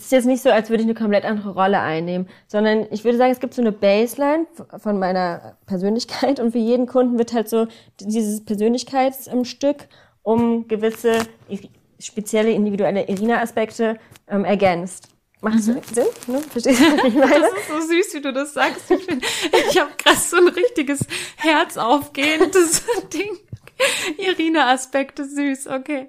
es ist jetzt nicht so, als würde ich eine komplett andere Rolle einnehmen, sondern ich würde sagen, es gibt so eine Baseline von meiner Persönlichkeit und für jeden Kunden wird halt so dieses Persönlichkeitsstück um gewisse spezielle individuelle Irina-Aspekte ähm, ergänzt. Macht mhm. Sinn? Ne? Verstehst du, was ich meine? Das ist so süß, wie du das sagst. Ich habe gerade so ein richtiges Herz aufgehendes Ding. Irina-Aspekte süß, okay.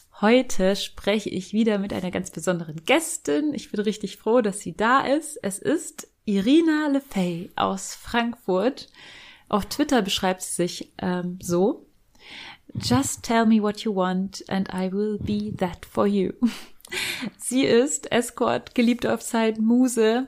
Heute spreche ich wieder mit einer ganz besonderen Gästin. Ich bin richtig froh, dass sie da ist. Es ist Irina Lefey aus Frankfurt. Auf Twitter beschreibt sie sich ähm, so. Just tell me what you want and I will be that for you. sie ist Escort, geliebte auf Zeit, Muse.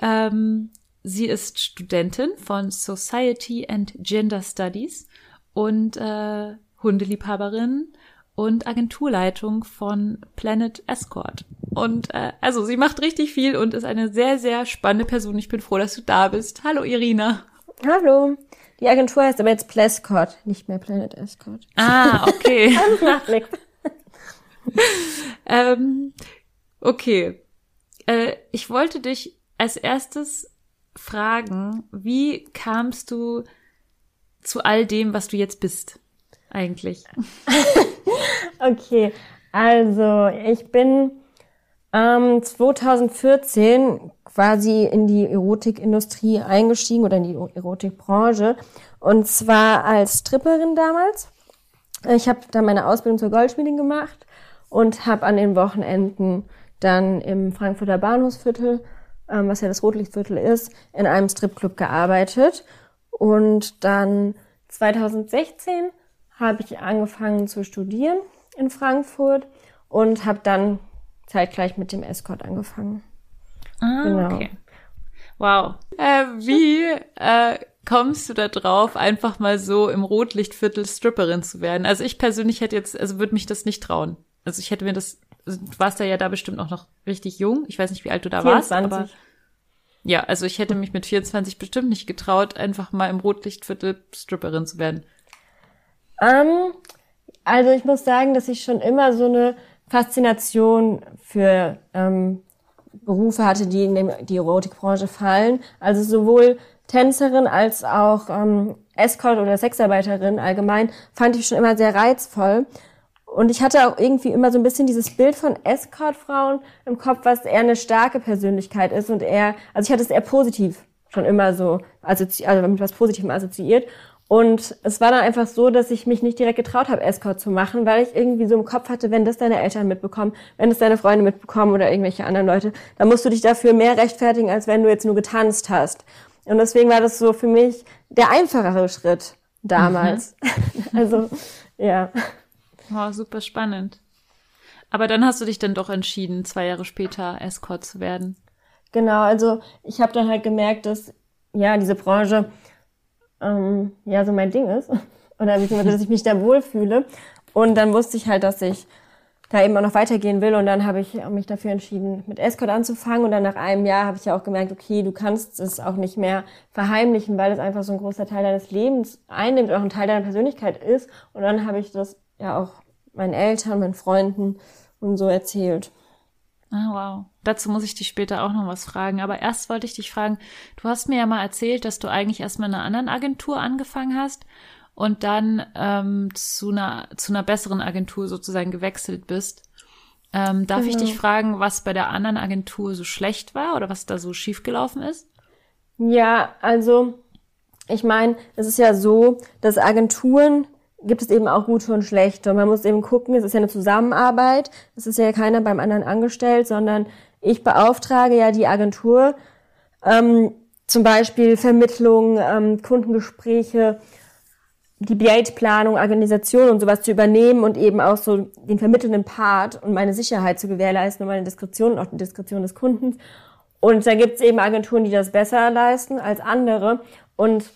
Ähm, sie ist Studentin von Society and Gender Studies und äh, Hundeliebhaberin und Agenturleitung von Planet Escort. Und äh, also sie macht richtig viel und ist eine sehr, sehr spannende Person. Ich bin froh, dass du da bist. Hallo Irina. Hallo. Die Agentur heißt aber jetzt Plescort, nicht mehr Planet Escort. Ah, okay. ähm, okay. Äh, ich wollte dich als erstes fragen, wie kamst du zu all dem, was du jetzt bist, eigentlich? Okay, also ich bin ähm, 2014 quasi in die Erotikindustrie eingestiegen oder in die Erotikbranche und zwar als Stripperin damals. Ich habe da meine Ausbildung zur Goldschmiedin gemacht und habe an den Wochenenden dann im Frankfurter Bahnhofsviertel, ähm, was ja das Rotlichtviertel ist, in einem Stripclub gearbeitet. Und dann 2016 habe ich angefangen zu studieren in Frankfurt und habe dann zeitgleich mit dem Escort angefangen. Ah, genau. okay. Wow. Äh, wie äh, kommst du da drauf, einfach mal so im Rotlichtviertel Stripperin zu werden? Also ich persönlich hätte jetzt, also würde mich das nicht trauen. Also ich hätte mir das, also du warst da ja da bestimmt auch noch richtig jung. Ich weiß nicht, wie alt du da 24. warst, aber ja, also ich hätte mich mit 24 bestimmt nicht getraut, einfach mal im Rotlichtviertel Stripperin zu werden. Ähm, also ich muss sagen, dass ich schon immer so eine Faszination für ähm, Berufe hatte, die in dem, die Erotikbranche fallen. Also sowohl Tänzerin als auch ähm, Escort oder Sexarbeiterin allgemein fand ich schon immer sehr reizvoll. Und ich hatte auch irgendwie immer so ein bisschen dieses Bild von Escort-Frauen im Kopf, was eher eine starke Persönlichkeit ist und eher, also ich hatte es eher positiv schon immer so, also, mit was Positivem assoziiert. Und es war dann einfach so, dass ich mich nicht direkt getraut habe, Escort zu machen, weil ich irgendwie so im Kopf hatte, wenn das deine Eltern mitbekommen, wenn das deine Freunde mitbekommen oder irgendwelche anderen Leute, dann musst du dich dafür mehr rechtfertigen, als wenn du jetzt nur getanzt hast. Und deswegen war das so für mich der einfachere Schritt damals. Mhm. also, ja. Wow, super spannend. Aber dann hast du dich dann doch entschieden, zwei Jahre später Escort zu werden. Genau, also ich habe dann halt gemerkt, dass ja diese Branche ähm, ja so mein Ding ist. Oder beziehungsweise, dass ich mich da wohlfühle. Und dann wusste ich halt, dass ich da eben auch noch weitergehen will. Und dann habe ich mich dafür entschieden, mit Escort anzufangen. Und dann nach einem Jahr habe ich ja auch gemerkt, okay, du kannst es auch nicht mehr verheimlichen, weil es einfach so ein großer Teil deines Lebens einnimmt und auch ein Teil deiner Persönlichkeit ist. Und dann habe ich das ja auch meinen Eltern, meinen Freunden und so erzählt. Ah, wow. Dazu muss ich dich später auch noch was fragen. Aber erst wollte ich dich fragen, du hast mir ja mal erzählt, dass du eigentlich erstmal in einer anderen Agentur angefangen hast und dann ähm, zu, einer, zu einer besseren Agentur sozusagen gewechselt bist. Ähm, darf genau. ich dich fragen, was bei der anderen Agentur so schlecht war oder was da so schiefgelaufen ist? Ja, also ich meine, es ist ja so, dass Agenturen gibt es eben auch gute und schlechte. Und man muss eben gucken, es ist ja eine Zusammenarbeit, es ist ja keiner beim anderen angestellt, sondern ich beauftrage ja die Agentur, ähm, zum Beispiel Vermittlung, ähm, Kundengespräche, die Dateplanung, Organisation und sowas zu übernehmen und eben auch so den vermittelnden Part und meine Sicherheit zu gewährleisten und meine Diskretion und auch die Diskretion des Kundens. Und da gibt es eben Agenturen, die das besser leisten als andere. Und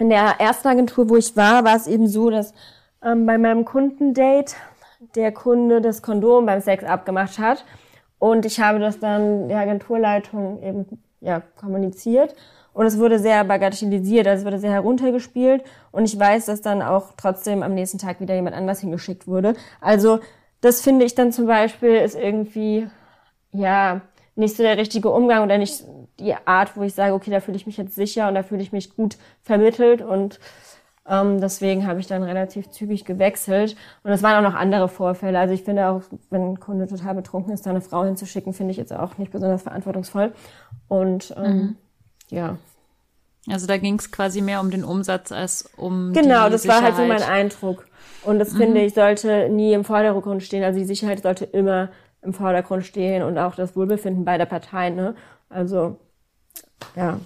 in der ersten Agentur, wo ich war, war es eben so, dass ähm, bei meinem Kundendate der Kunde das Kondom beim Sex abgemacht hat. Und ich habe das dann der Agenturleitung eben ja, kommuniziert. Und es wurde sehr bagatellisiert, also es wurde sehr heruntergespielt. Und ich weiß, dass dann auch trotzdem am nächsten Tag wieder jemand anders hingeschickt wurde. Also das finde ich dann zum Beispiel ist irgendwie, ja, nicht so der richtige Umgang oder nicht die Art, wo ich sage, okay, da fühle ich mich jetzt sicher und da fühle ich mich gut vermittelt und ähm, deswegen habe ich dann relativ zügig gewechselt. Und es waren auch noch andere Vorfälle. Also ich finde auch, wenn ein Kunde total betrunken ist, da eine Frau hinzuschicken, finde ich jetzt auch nicht besonders verantwortungsvoll. Und ähm, mhm. ja. Also da ging es quasi mehr um den Umsatz als um Genau, das Sicherheit. war halt so mein Eindruck. Und das mhm. finde ich sollte nie im Vordergrund stehen. Also die Sicherheit sollte immer im Vordergrund stehen und auch das Wohlbefinden beider Parteien. Ne? Also ja.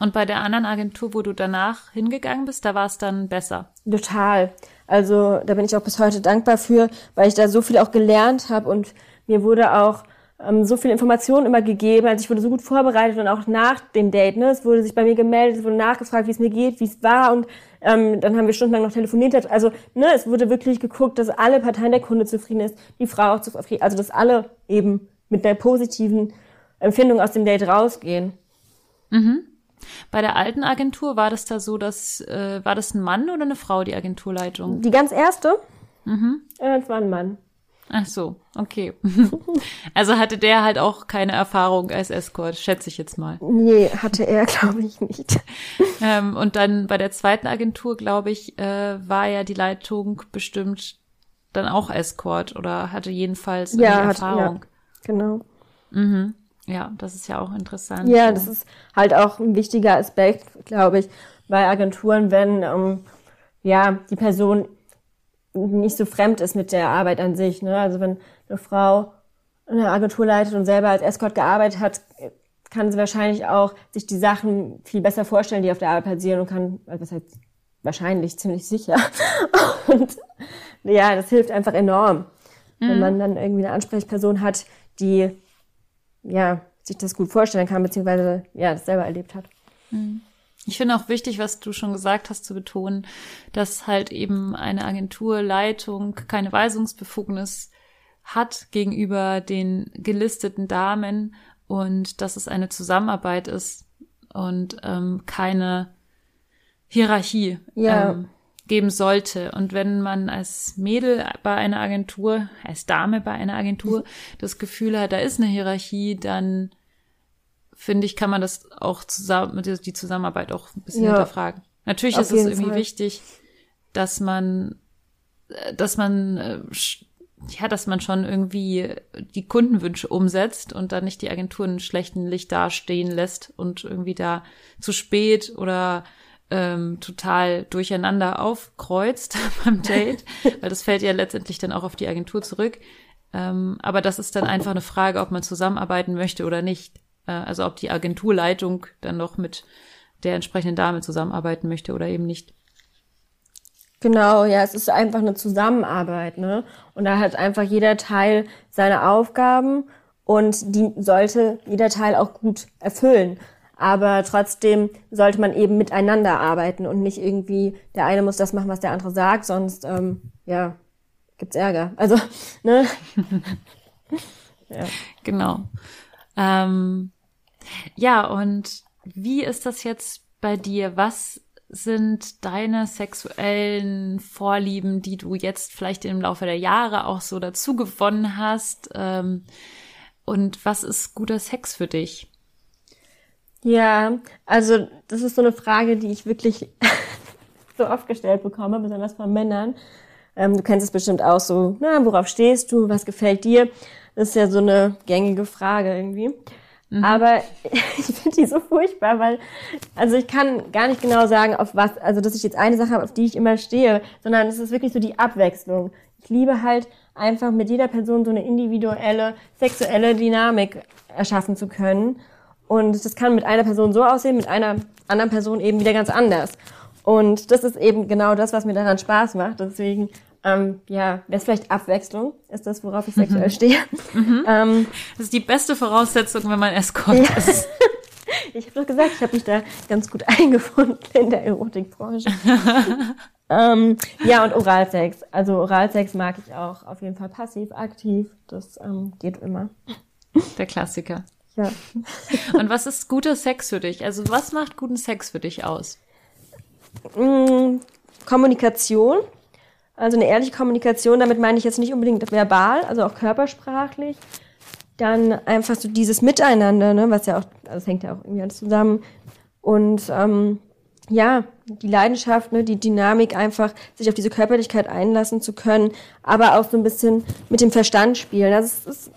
Und bei der anderen Agentur, wo du danach hingegangen bist, da war es dann besser. Total. Also da bin ich auch bis heute dankbar für, weil ich da so viel auch gelernt habe und mir wurde auch ähm, so viel Informationen immer gegeben. Also ich wurde so gut vorbereitet und auch nach dem Date. Ne? Es wurde sich bei mir gemeldet, es wurde nachgefragt, wie es mir geht, wie es war und ähm, dann haben wir stundenlang noch telefoniert. Also ne, es wurde wirklich geguckt, dass alle Parteien der Kunde zufrieden ist, die Frau auch zufrieden, also dass alle eben mit der positiven Empfindung aus dem Date rausgehen. Mhm. Bei der alten Agentur war das da so, dass äh, war das ein Mann oder eine Frau, die Agenturleitung? Die ganz erste? Mhm. Das war ein Mann. Ach so, okay. also hatte der halt auch keine Erfahrung als Escort, schätze ich jetzt mal. Nee, hatte er, glaube ich, nicht. ähm, und dann bei der zweiten Agentur, glaube ich, äh, war ja die Leitung bestimmt dann auch Escort oder hatte jedenfalls ja, Erfahrung. Hat, ja, genau. Mhm. Ja, das ist ja auch interessant. Ja, das ist halt auch ein wichtiger Aspekt, glaube ich, bei Agenturen, wenn ähm, ja die Person nicht so fremd ist mit der Arbeit an sich. Ne? Also wenn eine Frau eine Agentur leitet und selber als Escort gearbeitet hat, kann sie wahrscheinlich auch sich die Sachen viel besser vorstellen, die auf der Arbeit passieren und kann, also das heißt wahrscheinlich ziemlich sicher. Und ja, das hilft einfach enorm, mhm. wenn man dann irgendwie eine Ansprechperson hat, die ja sich das gut vorstellen kann, beziehungsweise ja das selber erlebt hat. Mhm. Ich finde auch wichtig, was du schon gesagt hast, zu betonen, dass halt eben eine Agenturleitung keine Weisungsbefugnis hat gegenüber den gelisteten Damen und dass es eine Zusammenarbeit ist und ähm, keine Hierarchie ja. ähm, geben sollte. Und wenn man als Mädel bei einer Agentur, als Dame bei einer Agentur das Gefühl hat, da ist eine Hierarchie, dann finde ich, kann man das auch zusammen, die Zusammenarbeit auch ein bisschen ja. hinterfragen. Natürlich ist es irgendwie Fall. wichtig, dass man, äh, dass man, äh, ja, dass man schon irgendwie die Kundenwünsche umsetzt und dann nicht die Agenturen in schlechten Licht dastehen lässt und irgendwie da zu spät oder ähm, total durcheinander aufkreuzt beim Date, weil das fällt ja letztendlich dann auch auf die Agentur zurück. Ähm, aber das ist dann einfach eine Frage, ob man zusammenarbeiten möchte oder nicht. Äh, also ob die Agenturleitung dann noch mit der entsprechenden Dame zusammenarbeiten möchte oder eben nicht. Genau, ja, es ist einfach eine Zusammenarbeit, ne? Und da hat einfach jeder Teil seine Aufgaben und die sollte jeder Teil auch gut erfüllen. Aber trotzdem sollte man eben miteinander arbeiten und nicht irgendwie, der eine muss das machen, was der andere sagt, sonst, ähm, ja, gibt's Ärger. Also, ne? ja. Genau. Ähm, ja, und wie ist das jetzt bei dir? Was sind deine sexuellen Vorlieben, die du jetzt vielleicht im Laufe der Jahre auch so dazu gewonnen hast? Ähm, und was ist guter Sex für dich? Ja, also das ist so eine Frage, die ich wirklich so oft gestellt bekomme, besonders von Männern. Ähm, du kennst es bestimmt auch so, na, worauf stehst du, was gefällt dir? Das ist ja so eine gängige Frage irgendwie. Aber ich finde die so furchtbar, weil, also ich kann gar nicht genau sagen, auf was, also dass ich jetzt eine Sache habe, auf die ich immer stehe, sondern es ist wirklich so die Abwechslung. Ich liebe halt einfach mit jeder Person so eine individuelle sexuelle Dynamik erschaffen zu können. Und das kann mit einer Person so aussehen, mit einer anderen Person eben wieder ganz anders. Und das ist eben genau das, was mir daran Spaß macht. Deswegen, ähm, ja, wäre es vielleicht Abwechslung, ist das, worauf ich sexuell stehe. Ähm, Das ist die beste Voraussetzung, wenn man Escort Ja. ist. ich habe doch gesagt, ich habe mich da ganz gut eingefunden in der Erotikbranche. ähm, ja, und Oralsex. Also Oralsex mag ich auch auf jeden Fall passiv, aktiv. Das ähm, geht immer. Der Klassiker. Ja. Und was ist guter Sex für dich? Also was macht guten Sex für dich aus? Mm, Kommunikation. Also eine ehrliche Kommunikation, damit meine ich jetzt nicht unbedingt verbal, also auch körpersprachlich. Dann einfach so dieses Miteinander, ne, was ja auch, also das hängt ja auch irgendwie alles zusammen. Und ähm, ja, die Leidenschaft, ne, die Dynamik, einfach sich auf diese Körperlichkeit einlassen zu können, aber auch so ein bisschen mit dem Verstand spielen. Also es ist,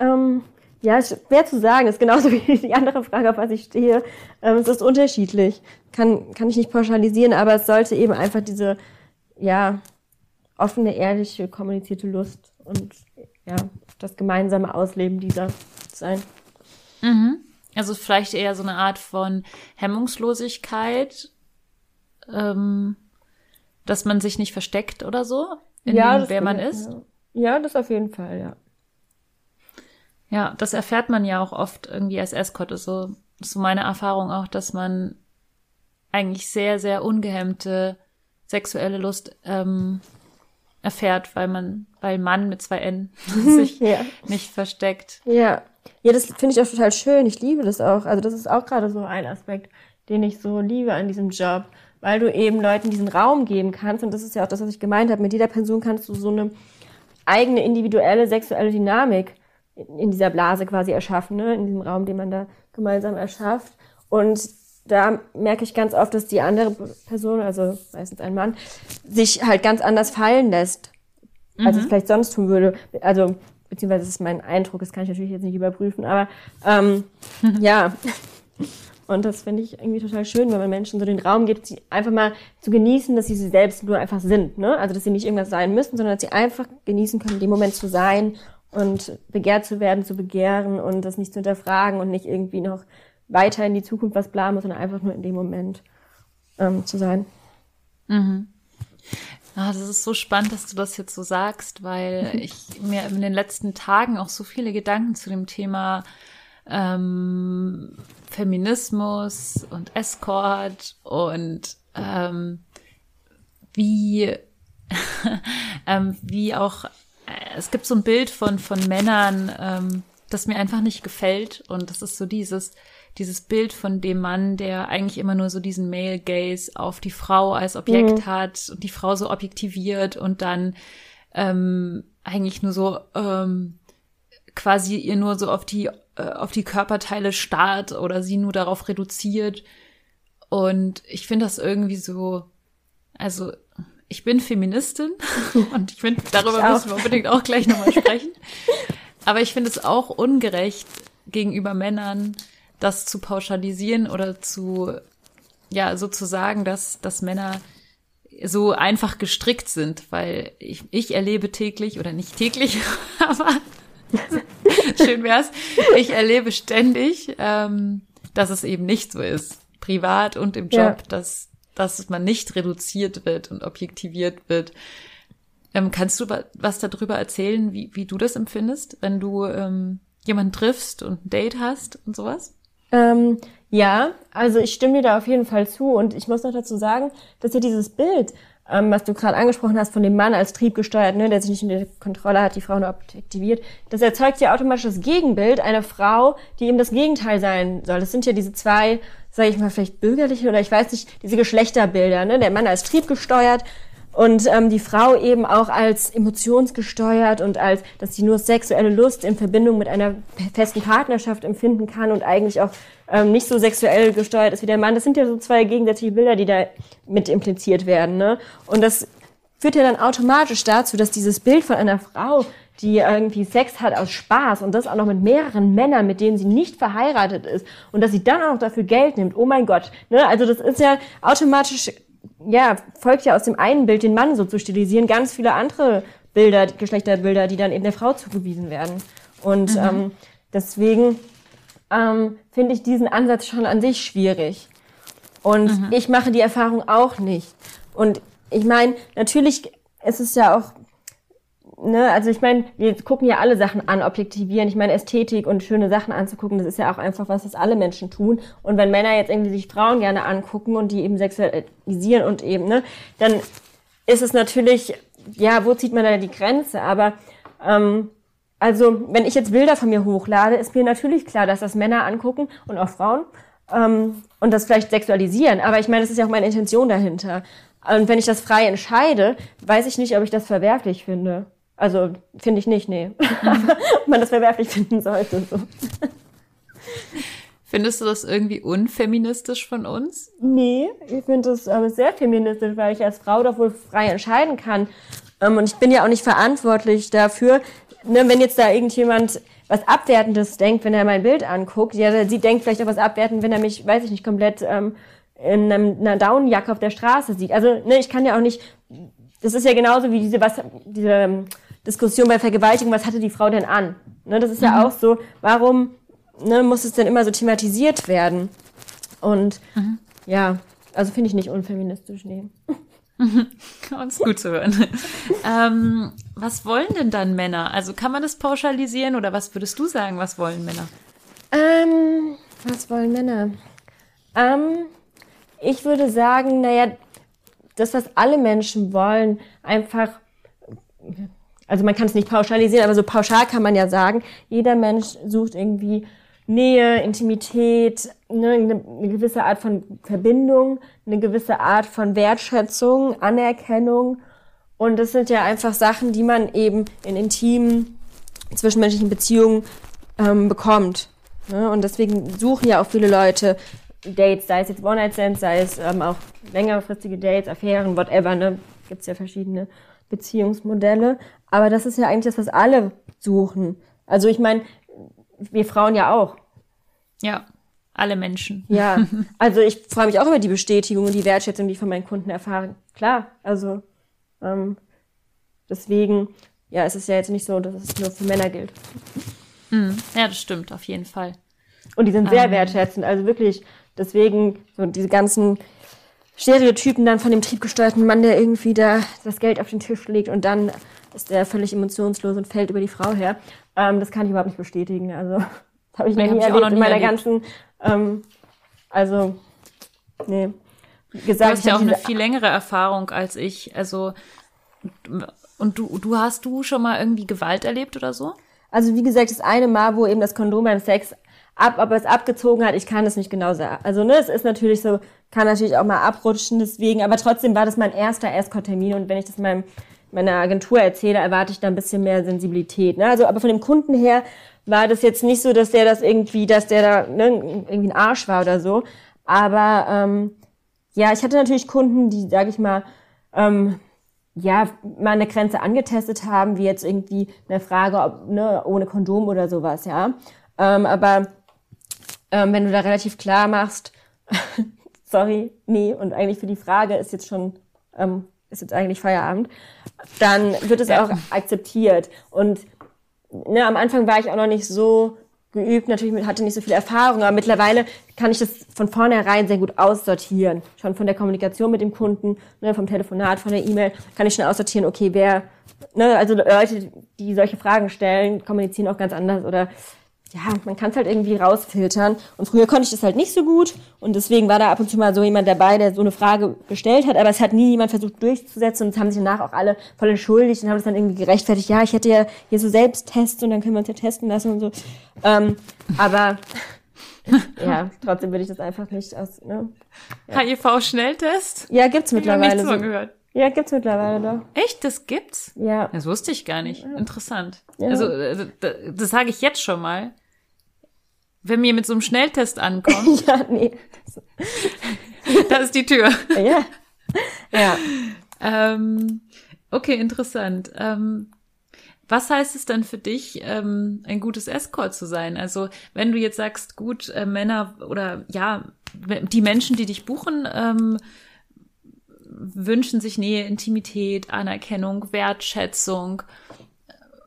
ähm, ja, schwer zu sagen. Ist genauso wie die andere Frage, auf was ich stehe. Ähm, es ist unterschiedlich. Kann, kann ich nicht pauschalisieren, aber es sollte eben einfach diese, ja, offene, ehrliche, kommunizierte Lust und ja, das gemeinsame Ausleben dieser sein. Also vielleicht eher so eine Art von Hemmungslosigkeit, ähm, dass man sich nicht versteckt oder so, in dem, das wer man ja, ist. Ja. ja, das auf jeden Fall, ja. Ja, das erfährt man ja auch oft irgendwie als Escort. Ist so, ist so meine Erfahrung auch, dass man eigentlich sehr, sehr ungehemmte sexuelle Lust ähm, erfährt, weil man, weil Mann mit zwei N sich Ja. nicht versteckt. Ja. Ja, das finde ich auch total schön. Ich liebe das auch. Also das ist auch gerade so ein Aspekt, den ich so liebe an diesem Job, weil du eben Leuten diesen Raum geben kannst. Und das ist ja auch das, was ich gemeint habe. Mit jeder Person kannst du so eine eigene individuelle sexuelle Dynamik in dieser Blase quasi erschaffen, ne? in diesem Raum, den man da gemeinsam erschafft. Und da merke ich ganz oft, dass die andere Person, also meistens ein Mann, sich halt ganz anders fallen lässt, als es vielleicht sonst tun würde. Also, beziehungsweise das ist mein Eindruck, das kann ich natürlich jetzt nicht überprüfen, aber ähm, ja. Und das finde ich irgendwie total schön, wenn man Menschen so den Raum gibt, sie einfach mal zu genießen, dass sie sie selbst nur einfach sind. Ne? Also dass sie nicht irgendwas sein müssen, sondern dass sie einfach genießen können, dem Moment zu sein und begehrt zu werden, zu begehren und das nicht zu hinterfragen und nicht irgendwie noch weiter in die Zukunft was planen sondern einfach nur in dem Moment ähm, zu sein. Ah, das ist so spannend, dass du das jetzt so sagst, weil ich mir in den letzten Tagen auch so viele Gedanken zu dem Thema ähm, Feminismus und Escort und ähm, wie ähm, wie auch es gibt so ein Bild von von Männern, ähm, das mir einfach nicht gefällt. Und das ist so dieses dieses Bild von dem Mann, der eigentlich immer nur so diesen Male Gaze auf die Frau als Objekt hat und die Frau so objektiviert und dann ähm, eigentlich nur so ähm, quasi ihr nur so auf die äh, auf die Körperteile starrt oder sie nur darauf reduziert. Und ich finde das irgendwie so also ich bin Feministin und ich finde darüber Ich müssen wir unbedingt auch gleich nochmal sprechen. Aber ich finde es auch ungerecht gegenüber Männern das zu pauschalisieren oder zu, ja, so zu sagen, dass, dass Männer so einfach gestrickt sind, weil ich, ich erlebe täglich oder nicht täglich, aber schön wär's, ich erlebe ständig, ähm, dass es eben nicht so ist, privat und im Job, Ja. dass, dass man nicht reduziert wird und objektiviert wird. Ähm, kannst du wa- was darüber erzählen, wie, wie du das empfindest, wenn du ähm, jemanden triffst und ein Date hast und sowas? Ähm, ja, also ich stimme dir da auf jeden Fall zu und ich muss noch dazu sagen, dass ja dieses Bild, ähm, was du gerade angesprochen hast, von dem Mann als triebgesteuert, ne, der sich nicht in der Kontrolle hat, die Frau nur objektiviert, das erzeugt ja automatisch das Gegenbild einer Frau, die eben das Gegenteil sein soll. Das sind ja diese zwei, sage ich mal, vielleicht bürgerliche oder ich weiß nicht, diese Geschlechterbilder, ne, der Mann als triebgesteuert und ähm, die Frau eben auch als emotionsgesteuert und als, dass sie nur sexuelle Lust in Verbindung mit einer festen Partnerschaft empfinden kann und eigentlich auch ähm, nicht so sexuell gesteuert ist wie der Mann. Das sind ja so zwei gegensätzliche Bilder, die da mit impliziert werden. Ne? Und das führt ja dann automatisch dazu, dass dieses Bild von einer Frau die irgendwie Sex hat aus Spaß und das auch noch mit mehreren Männern, mit denen sie nicht verheiratet ist und dass sie dann auch noch dafür Geld nimmt. Oh mein Gott. Ne? Also das ist ja automatisch, ja, folgt ja aus dem einen Bild, den Mann so zu stilisieren, ganz viele andere Bilder, Geschlechterbilder, die dann eben der Frau zugewiesen werden. Und Mhm. ähm, deswegen ähm, finde ich diesen Ansatz schon an sich schwierig. Und Mhm. ich mache die Erfahrung auch nicht. Und ich meine, natürlich ist es ja auch, ne, also ich meine, wir gucken ja alle Sachen an, objektivieren. Ich meine, Ästhetik und schöne Sachen anzugucken, das ist ja auch einfach was, was alle Menschen tun. Und wenn Männer jetzt irgendwie sich Frauen gerne angucken und die eben sexualisieren und eben, ne, dann ist es natürlich, ja, wo zieht man da die Grenze? Aber ähm, also, wenn ich jetzt Bilder von mir hochlade, ist mir natürlich klar, dass das Männer angucken und auch Frauen ähm, und das vielleicht sexualisieren. Aber ich meine, das ist ja auch meine Intention dahinter. Und wenn ich das frei entscheide, weiß ich nicht, ob ich das verwerflich finde. Also finde ich nicht, nee. Aber ob man das verwerflich finden sollte. So. Findest du das irgendwie unfeministisch von uns? Nee, ich finde das ähm, sehr feministisch, weil ich als Frau doch wohl frei entscheiden kann. Ähm, und ich bin ja auch nicht verantwortlich dafür, ne, wenn jetzt da irgendjemand was Abwertendes denkt, wenn er mein Bild anguckt. Ja, sie denkt vielleicht auch was abwertend, wenn er mich, weiß ich nicht, komplett ähm, in einem, einer Daunenjacke auf der Straße sieht. Also, ne, ich kann ja auch nicht, das ist ja genauso wie diese, was, diese ähm, Diskussion bei Vergewaltigung, was hatte die Frau denn an? Ne, das ist ja auch so, warum ne, muss es denn immer so thematisiert werden? Und ja, also finde ich nicht unfeministisch, nee. Uns gut zu hören. ähm, was wollen denn dann Männer? Also kann man das pauschalisieren oder was würdest du sagen, was wollen Männer? Ähm, was wollen Männer? Ähm, ich würde sagen, naja, das, was alle Menschen wollen, einfach, also man kann es nicht pauschalisieren, aber so pauschal kann man ja sagen, jeder Mensch sucht irgendwie Nähe, Intimität, ne, eine, eine gewisse Art von Verbindung, eine gewisse Art von Wertschätzung, Anerkennung. Und das sind ja einfach Sachen, die man eben in intimen, zwischenmenschlichen Beziehungen ähm, bekommt. Ne? Und deswegen suchen ja auch viele Leute Dates, sei es jetzt One-Night-Stands, sei es ähm, auch längerfristige Dates, Affären, whatever, ne? Gibt's ja verschiedene Beziehungsmodelle. Aber das ist ja eigentlich das, was alle suchen. Also ich meine, wir Frauen ja auch. Ja, alle Menschen. Ja, also ich freue mich auch über die Bestätigung und die Wertschätzung, die ich von meinen Kunden erfahre. Klar, also ähm, deswegen, ja, es ist ja jetzt nicht so, dass es nur für Männer gilt. Ja, das stimmt, auf jeden Fall. Und die sind sehr Ähm. wertschätzend. Also wirklich, deswegen so diese ganzen Stereotypen dann von dem triebgesteuerten Mann, der irgendwie da das Geld auf den Tisch legt und dann ist der völlig emotionslos und fällt über die Frau her. Ähm, das kann ich überhaupt nicht bestätigen. Also das habe ich noch Nee, nie hab ich auch erlebt noch in nie meiner erlebt. ganzen, ähm, also nee. Wie Du gesagt, hast ich ja auch eine viel längere Erfahrung als ich. Also und du, du hast du schon mal irgendwie Gewalt erlebt oder so? Also wie gesagt, das eine Mal, wo eben das Kondom beim Sex ab, ob es abgezogen hat, ich kann es nicht genau sagen. Also ne, es ist natürlich so, kann natürlich auch mal abrutschen deswegen, aber trotzdem war das mein erster Escort-Termin und wenn ich das meinem meiner Agentur erzähle, erwarte ich da ein bisschen mehr Sensibilität. Ne? Also aber von dem Kunden her war das jetzt nicht so, dass der das irgendwie, dass der da ne, irgendwie ein Arsch war oder so. Aber ähm, ja, ich hatte natürlich Kunden, die, sage ich mal, ähm, ja, mal eine Grenze angetestet haben, wie jetzt irgendwie eine Frage, ob, ne, ohne Kondom oder sowas, ja. Ähm, aber ähm, wenn du da relativ klar machst, sorry, nee, und eigentlich für die Frage ist jetzt schon, ähm, ist jetzt eigentlich Feierabend, dann wird es Ja. auch akzeptiert. Und ne, am Anfang war ich auch noch nicht so geübt, natürlich hatte nicht so viel Erfahrung, aber mittlerweile kann ich das von vornherein sehr gut aussortieren. Schon von der Kommunikation mit dem Kunden, ne, vom Telefonat, von der E-Mail, kann ich schon aussortieren, okay, wer, ne, also Leute, die solche Fragen stellen, kommunizieren auch ganz anders oder ja, man kann es halt irgendwie rausfiltern. Und früher konnte ich das halt nicht so gut. Und deswegen war da ab und zu mal so jemand dabei, der so eine Frage gestellt hat. Aber es hat nie jemand versucht durchzusetzen. Und es haben sich danach auch alle voll entschuldigt und haben es dann irgendwie gerechtfertigt. Ja, ich hätte ja hier so Selbsttests und dann können wir uns ja testen lassen und so. Ähm, aber ja, trotzdem würde ich das einfach nicht aus. Ne? HIV-Schnelltest? Ja, gibt's Ich habe nichts mittlerweile. So. gehört. Ja, gibt's mittlerweile doch. Echt, das gibt's? Ja. Das wusste ich gar nicht. Interessant. Ja. Also, äh, das, sage ich jetzt schon mal. Wenn mir mit so einem Schnelltest ankommt, Ja, nee. da ist die Tür. Ja. Ja. Ähm, okay, interessant. Ähm, Was heißt es denn für dich, ähm, ein gutes Escort zu sein? Also wenn du jetzt sagst, gut, äh, Männer oder ja, die Menschen, die dich buchen, ähm, wünschen sich Nähe, Intimität, Anerkennung, Wertschätzung.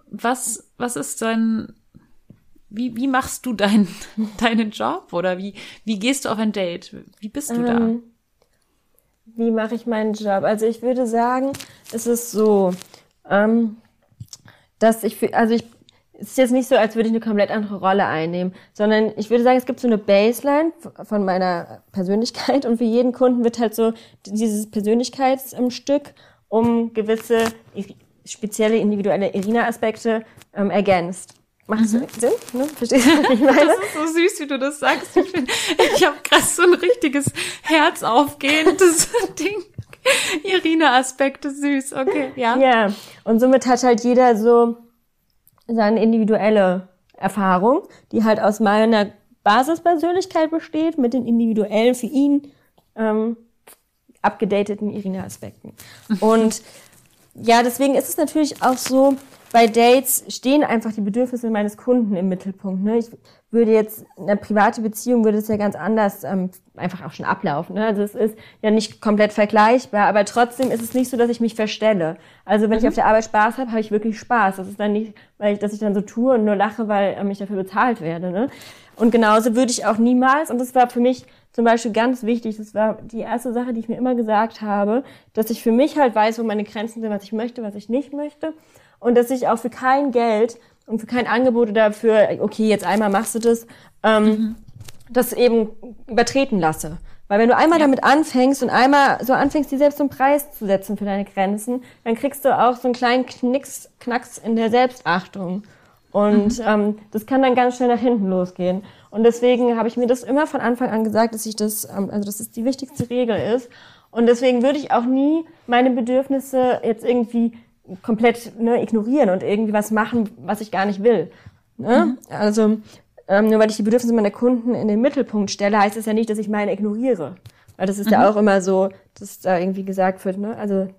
Was, was ist dann, wie, wie machst du dein, deinen Job oder wie, wie gehst du auf ein Date? Wie bist du ähm, da? Wie mache ich meinen Job? Also ich würde sagen, es ist so, ähm, dass ich, also ich, ist jetzt nicht so, als würde ich eine komplett andere Rolle einnehmen, sondern ich würde sagen, es gibt so eine Baseline von meiner Persönlichkeit und für jeden Kunden wird halt so dieses Persönlichkeitsstück um gewisse spezielle individuelle Irina-Aspekte ähm, ergänzt. Macht das mhm. Sinn? Ne? Verstehst du, was ich meine? Das ist so süß, wie du das sagst. Ich, bin, ich habe gerade so ein richtiges Herz aufgehendes Ding. Irina-Aspekte süß, okay, ja. Ja, und somit hat halt jeder so seine individuelle Erfahrung, die halt aus meiner Basispersönlichkeit besteht, mit den individuellen für ihn ähm, abgedateten Irina-Aspekten. Und ja, deswegen ist es natürlich auch so, bei Dates stehen einfach die Bedürfnisse meines Kunden im Mittelpunkt. Ne? Ich würde jetzt eine private Beziehung würde es ja ganz anders ähm, einfach auch schon ablaufen. Ne? Also es ist ja nicht komplett vergleichbar, aber trotzdem ist es nicht so, dass ich mich verstelle. Also wenn mhm. ich auf der Arbeit Spaß habe, habe ich wirklich Spaß. Das ist dann nicht, weil ich, dass ich dann so tue und nur lache, weil ähm, ich dafür bezahlt werde. Ne? Und genauso würde ich auch niemals, und das war für mich zum Beispiel ganz wichtig, das war die erste Sache, die ich mir immer gesagt habe, dass ich für mich halt weiß, wo meine Grenzen sind, was ich möchte, was ich nicht möchte und dass ich auch für kein Geld und für kein Angebot dafür, okay, jetzt einmal machst du das, ähm, mhm. das eben übertreten lasse. Weil wenn du einmal ja. damit anfängst und einmal so anfängst, dir selbst so einen Preis zu setzen für deine Grenzen, dann kriegst du auch so einen kleinen Knicks, Knacks in der Selbstachtung. Und mhm. ähm, das kann dann ganz schnell nach hinten losgehen. Und deswegen habe ich mir das immer von Anfang an gesagt, dass ich das, ähm, also dass das die wichtigste Regel ist. Und deswegen würde ich auch nie meine Bedürfnisse jetzt irgendwie komplett ne, ignorieren und irgendwie was machen, was ich gar nicht will. Ne? Mhm. Also ähm, nur weil ich die Bedürfnisse meiner Kunden in den Mittelpunkt stelle, heißt es ja nicht, dass ich meine ignoriere. Weil das ist mhm. ja auch immer so, dass da irgendwie gesagt wird, ne? Also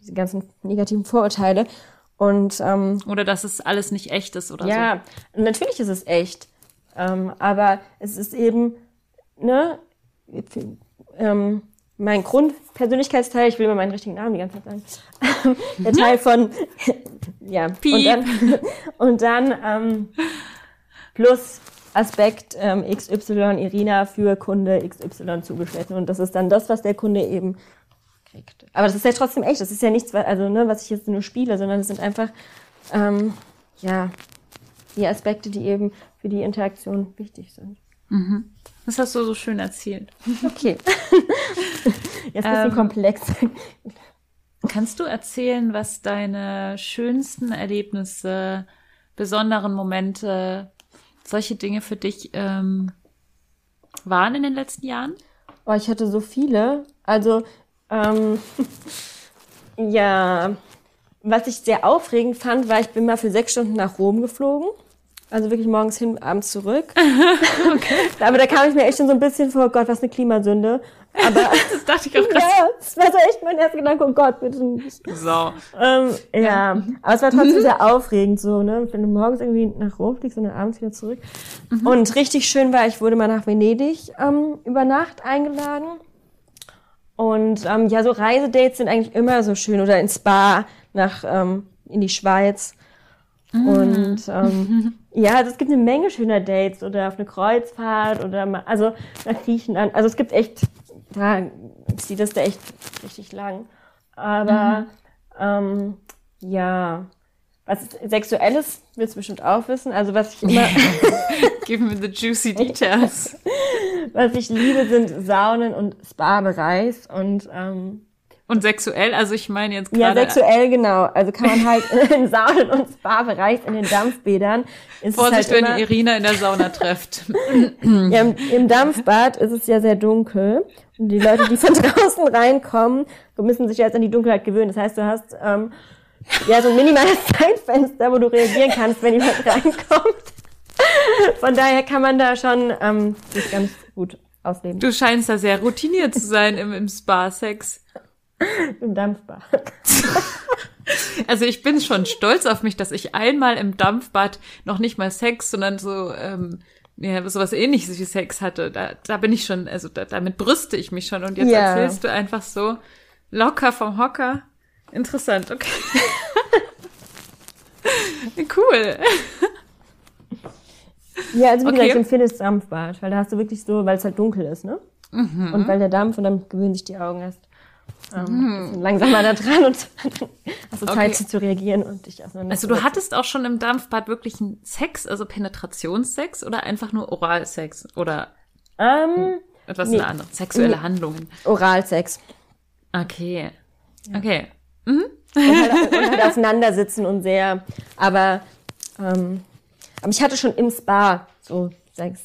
diese ganzen negativen Vorurteile. Und ähm, oder dass es alles nicht echt ist oder ja, so. Ja, natürlich ist es echt. Ähm, aber es ist eben, ne, ähm, mein Grundpersönlichkeitsteil, ich will immer meinen richtigen Namen die ganze Zeit sagen, der Teil von, ja, Piep. und dann, und dann ähm, plus Aspekt ähm, XY Irina für Kunde XY zugeschnitten. Und das ist dann das, was der Kunde eben kriegt. Aber das ist ja trotzdem echt. Das ist ja nichts, also ne, was ich jetzt nur spiele, sondern es sind einfach ähm, ja die Aspekte, die eben für die Interaktion wichtig sind. Mhm. Das hast du so schön erzählt. Okay. Jetzt ein bisschen ähm, komplex. Kannst du erzählen, was deine schönsten Erlebnisse, besonderen Momente, solche Dinge für dich ähm, waren in den letzten Jahren? Oh, ich hatte so viele. Also, ähm, ja, was ich sehr aufregend fand, war, ich bin mal für sechs Stunden nach Rom geflogen. Also wirklich morgens hin, abends zurück. okay. Aber da kam ich mir echt schon so ein bisschen vor, oh Gott, was eine Klimasünde. Aber das dachte ich auch gerade. Ja, das war so echt mein erster Gedanke, oh Gott, bitte nicht. So. Ähm, ja. ja. aber es war trotzdem mhm. sehr aufregend so, ne? Wenn du morgens irgendwie nach Rom fliegst und dann abends wieder zurück. Mhm. Und richtig schön war, ich wurde mal nach Venedig ähm, über Nacht eingeladen. Und ähm, ja, so Reisedates sind eigentlich immer so schön. Oder ins Spa nach ähm, in die Schweiz. Mhm. Und ähm, ja, also es gibt eine Menge schöner Dates oder auf eine Kreuzfahrt oder mal, also nach Griechenland. Also es gibt echt, da zieht das da echt richtig lang. Aber mhm. ähm, ja, was Sexuelles willst du bestimmt auch wissen. Also was ich immer. Give me the juicy details. was ich liebe, sind Saunen und Spa-Bereich und ähm, und sexuell, also ich meine jetzt gerade. Ja, sexuell, genau. Also kann man halt in Saunen und Spa-Bereich, in den Dampfbädern. Ist Vorsicht, halt wenn ihr Irina in der Sauna trefft. ja, im, im, Dampfbad ist es ja sehr dunkel. Und die Leute, die von draußen reinkommen, müssen sich jetzt an die Dunkelheit gewöhnen. Das heißt, du hast ähm, ja so ein minimales Zeitfenster, wo du reagieren kannst, wenn jemand reinkommt. Von daher kann man da schon ähm, sich ganz gut ausleben. Du scheinst da sehr routiniert zu sein im, im Spa-Sex. Im Dampfbad. Also ich bin schon stolz auf mich, dass ich einmal im Dampfbad noch nicht mal Sex, sondern so ähm, ja, sowas ähnliches wie Sex hatte. Da, da bin ich schon, also da, damit brüste ich mich schon. Und jetzt Ja. erzählst du einfach so locker vom Hocker. Interessant, okay. cool. Ja, also wie Okay. gesagt, ich empfehle das Dampfbad, weil da hast du wirklich so, weil es halt dunkel ist, ne? Mhm. Und weil der Dampf und dann gewöhnen sich die Augen erst ähm, bisschen langsamer da dran und hast du Zeit Okay. zu reagieren und dich auseinander Also du hattest auch schon im Dampfbad wirklich einen Sex, also Penetrationssex oder einfach nur Oralsex oder ähm, etwas Nee. in andere sexuelle Nee. Handlungen? Oralsex. Okay. Okay. und halt, und halt aufeinander sitzen und sehr, aber, ähm, aber ich hatte schon im Spa so Sex.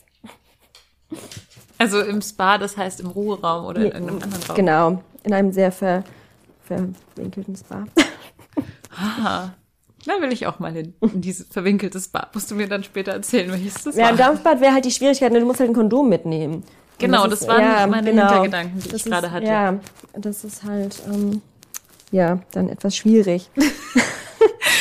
Also im Spa, das heißt im Ruheraum oder in irgendeinem anderen Raum. Genau, in einem sehr ver, verwinkelten Spa. Aha. Da will ich auch mal hin, in dieses verwinkelte Spa. Musst du mir dann später erzählen, welches das Ja, war. im Dampfbad wäre halt die Schwierigkeit, ne, du musst halt ein Kondom mitnehmen. Genau, ist- das waren meine Hintergedanken, die Das ich gerade ist- hatte. Ja, das ist halt, ähm, ja, dann etwas schwierig.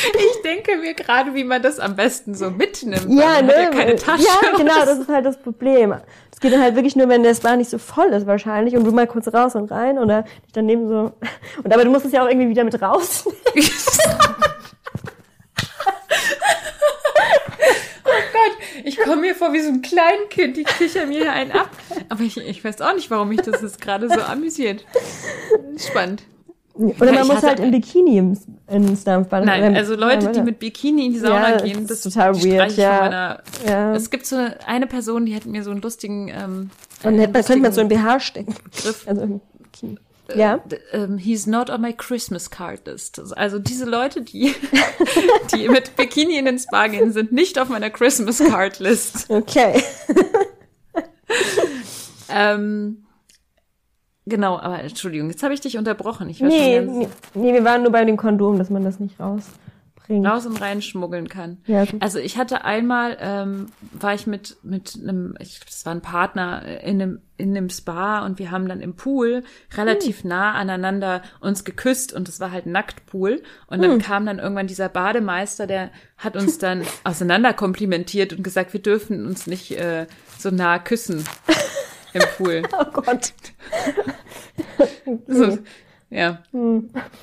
Ich denke mir gerade, wie man das am besten so mitnimmt. Ja, Man ne? ja keine Tasche. Ja, genau, das ist halt das Problem. Das geht dann halt wirklich nur, wenn der Spa nicht so voll ist wahrscheinlich und du mal kurz raus und rein oder dich daneben so. Und aber du musst es ja auch irgendwie wieder mit raus. Ich komme mir vor wie so ein Kleinkind, ich kicher mir hier einen ab. Aber ich, ich weiß auch nicht, warum mich das jetzt gerade so amüsiert. Spannend. Oder Ja, man muss halt im Bikini ins, ins Dampfbad. Nein, Oder- also Leute, die ja, mit Bikini in die Sauna Ja, gehen, das ist total weird, ja. meiner. Ja. Es gibt so eine, eine Person, die hat mir so einen lustigen ähm, einen hätte könnte man so ein BH stecken. Begriff. Also im Bikini. Ja. D- ähm, he's not on my Christmas card list. Also diese Leute, die, die mit Bikini in den Spa gehen, sind nicht auf meiner Christmas card list. Okay. Ähm, genau, aber Entschuldigung, jetzt habe ich dich unterbrochen. Ich war Nee, nee, nee, wir waren nur bei dem Kondom, dass man das nicht rausbringt. raus und rein schmuggeln kann. Ja, gut. Also ich hatte einmal, ähm, war ich mit mit einem, ich glaube, das war ein Partner äh, in einem in einem Spa und wir haben dann im Pool relativ Hm. nah aneinander uns geküsst und es war halt ein Nacktpool und Hm. dann kam dann irgendwann dieser Bademeister, der hat uns dann auseinander komplimentiert und gesagt, wir dürfen uns nicht äh, so nah küssen im Pool. Oh Gott. So, ja.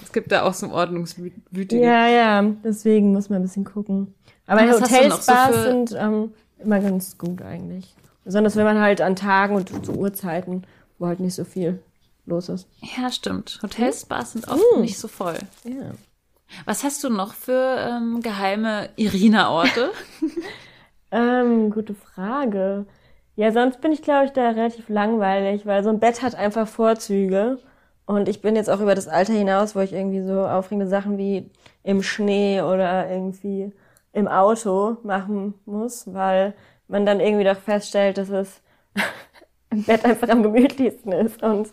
Es gibt da auch so Ordnungswütige. Ja, ja, deswegen muss man ein bisschen gucken. Aber Was hast du noch so sind ähm, immer ganz gut eigentlich. Besonders wenn man halt an Tagen und zu Uhrzeiten, wo halt nicht so viel los ist. Ja, stimmt. Hotelspas sind oft Hm. nicht so voll. Ja. Was hast du noch für ähm, geheime Irina-Orte? Ähm, gute Frage. Ja, sonst bin ich, glaube ich, da relativ langweilig, weil so ein Bett hat einfach Vorzüge. Und ich bin jetzt auch über das Alter hinaus, wo ich irgendwie so aufregende Sachen wie im Schnee oder irgendwie im Auto machen muss, weil man dann irgendwie doch feststellt, dass es im Bett einfach am gemütlichsten ist und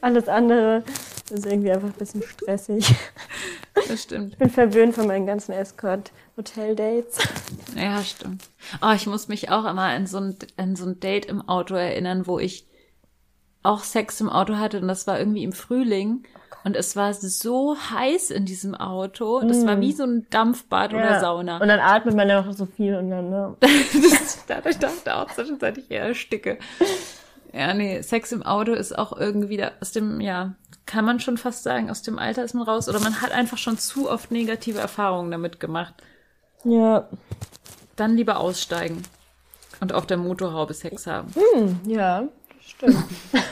alles andere ist irgendwie einfach ein bisschen stressig. Das stimmt. Ich bin verwöhnt von meinen ganzen Escort-Hotel-Dates. Ja, stimmt. Oh, ich muss mich auch immer an so, ein, an so ein Date im Auto erinnern, wo ich auch Sex im Auto hatte und das war irgendwie im Frühling und es war so heiß in diesem Auto. Das war wie so ein Dampfbad oder Sauna. Und dann atmet man ja auch so viel und dann, ne? das, dadurch dachte auch zwischenzeitlich eher ersticke. Ja, nee, Sex im Auto ist auch irgendwie da aus dem, ja, kann man schon fast sagen, aus dem Alter ist man raus oder man hat einfach schon zu oft negative Erfahrungen damit gemacht. Ja. Dann lieber aussteigen und auf der Motorhaube Sex haben. Ja, das stimmt.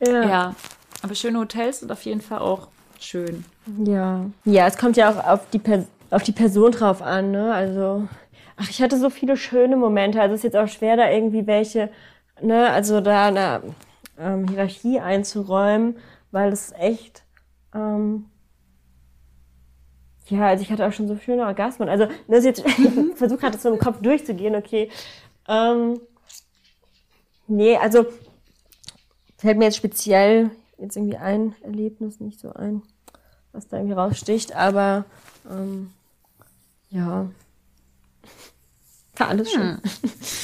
ja. Ja, aber schöne Hotels sind auf jeden Fall auch schön. Ja. Ja, es kommt ja auch auf die, per auf die Person drauf an, ne? Also, ach, ich hatte so viele schöne Momente. Also es ist jetzt auch schwer, da irgendwie welche, ne, also da eine ähm, Hierarchie einzuräumen, weil es echt, ähm, ja, also ich hatte auch schon so schöne Orgasmen. Also, das ist jetzt, ich versuche gerade das so im Kopf durchzugehen, okay. Ähm, nee, also fällt mir jetzt speziell jetzt irgendwie ein Erlebnis nicht so ein, was da irgendwie raussticht, aber ähm, ja. War alles schön.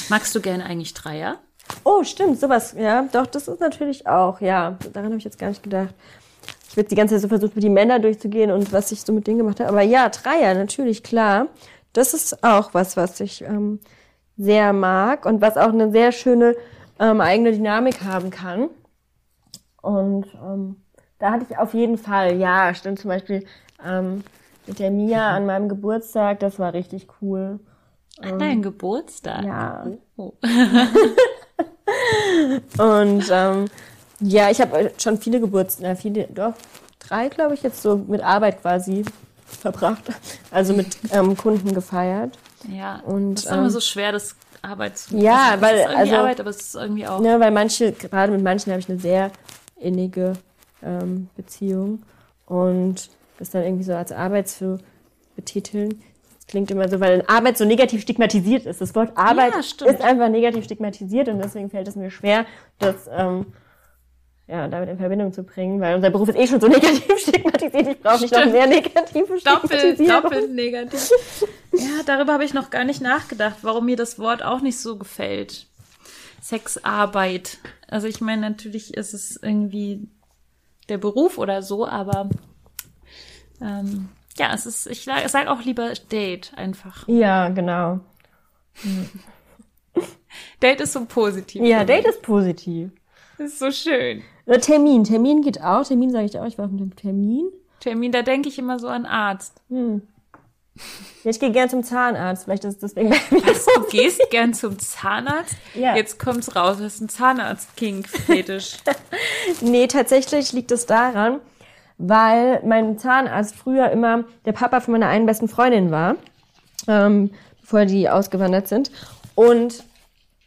Magst du gerne eigentlich Dreier? Oh, stimmt, sowas, ja, doch, das ist natürlich auch, ja. Daran habe ich jetzt gar nicht gedacht. Ich wird die ganze Zeit so versucht, mit die Männer durchzugehen und was ich so mit denen gemacht habe. Aber ja, Dreier, natürlich, klar. Das ist auch was, was ich ähm, sehr mag und was auch eine sehr schöne ähm, eigene Dynamik haben kann. Und ähm, da hatte ich auf jeden Fall, ja, stimmt zum Beispiel ähm, mit der Mia an meinem Geburtstag, das war richtig cool. An deinem Geburtstag? Ja. Oh. Und ähm, ja, ich habe schon viele Geburtstage, viele, doch, drei, glaube ich, jetzt so mit Arbeit quasi verbracht. Also mit ähm, Kunden gefeiert. Ja. Und, das ist immer ähm, so schwer, das Arbeit zu Ja, also, weil- es ist also- Arbeit, aber es ist irgendwie auch. Ne, weil manche, gerade mit manchen habe ich eine sehr innige ähm, Beziehung. Und das dann irgendwie so als Arbeit zu betiteln, klingt immer so, weil Arbeit so negativ stigmatisiert ist. Das Wort Arbeit Ja, ist einfach negativ stigmatisiert und deswegen fällt es mir schwer, das ähm, ja, damit in Verbindung zu bringen, weil unser Beruf ist eh schon so negativ stigmatisiert. Ich brauche nicht noch mehr negative Doppelt, Stigmatisierung. doppelt negativ. Ja, darüber habe ich noch gar nicht nachgedacht, warum mir das Wort auch nicht so gefällt. Sexarbeit. Also ich meine, natürlich ist es irgendwie der Beruf oder so, aber ähm, ja, es ist, ich sage auch lieber Date einfach. Ja, genau. Date ist so positiv. Ja, Date ist positiv. Das ist so schön. Oder Termin. Termin geht auch. Termin sage ich auch. Ich war auf einem Termin. Termin, da denke ich immer so an Arzt. Hm. Ja, ich gehe gern zum Zahnarzt. Vielleicht ist es deswegen bei mir Was, du gehst gern zum Zahnarzt? Ja. Jetzt kommt's raus, das ist ein Zahnarzt-King-Fetisch. Nee, tatsächlich liegt es daran, weil mein Zahnarzt früher immer der Papa von meiner einen besten Freundin war, ähm, bevor die ausgewandert sind. Und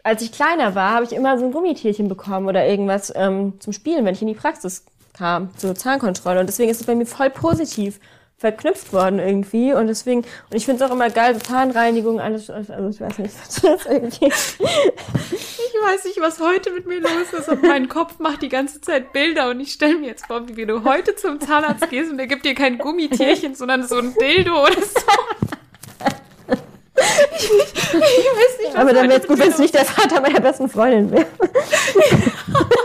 als ich kleiner war, habe ich immer so ein Gummitierchen bekommen oder irgendwas ähm, zum Spielen, wenn ich in die Praxis kam, zur Zahnkontrolle. Und deswegen ist es bei mir voll positiv verknüpft worden irgendwie. Und deswegen, und ich finde es auch immer geil, so Zahnreinigung, alles, also ich weiß nicht, das ist irgendwie. Ich weiß nicht, was heute mit mir los ist, aber mein Kopf macht die ganze Zeit Bilder und ich stelle mir jetzt vor, wie du heute zum Zahnarzt gehst und der gibt dir kein Gummitierchen, sondern so ein Dildo oder so. Ich, ich weiß nicht, was Aber dann wäre es gut, wenn es nicht der Vater meiner besten Freundin wäre.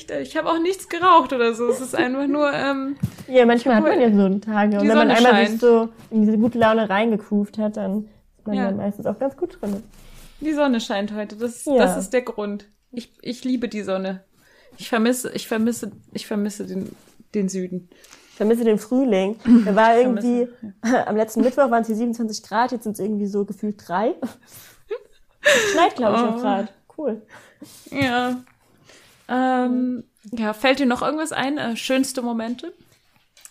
Ich habe echt, ich habe auch nichts geraucht oder so. Es ist einfach nur, ähm, Ja, manchmal hat man ja so Tage. Und wenn man einmal scheint. sich so in diese gute Laune reingekuft hat, dann ist man Ja. dann meistens auch ganz gut drin. die Sonne scheint heute. Das, Ja. das ist der Grund. Ich, ich liebe die Sonne. Ich vermisse, ich vermisse, ich vermisse den, den Süden. Ich vermisse den Frühling. Da war irgendwie, vermisse, am letzten Mittwoch waren es hier 27 Grad, jetzt sind es irgendwie so gefühlt drei. Es Schneit, glaube ich, Oh. auch gerade. Cool. Ja. Ähm, ja, fällt dir noch irgendwas ein? Äh, schönste Momente?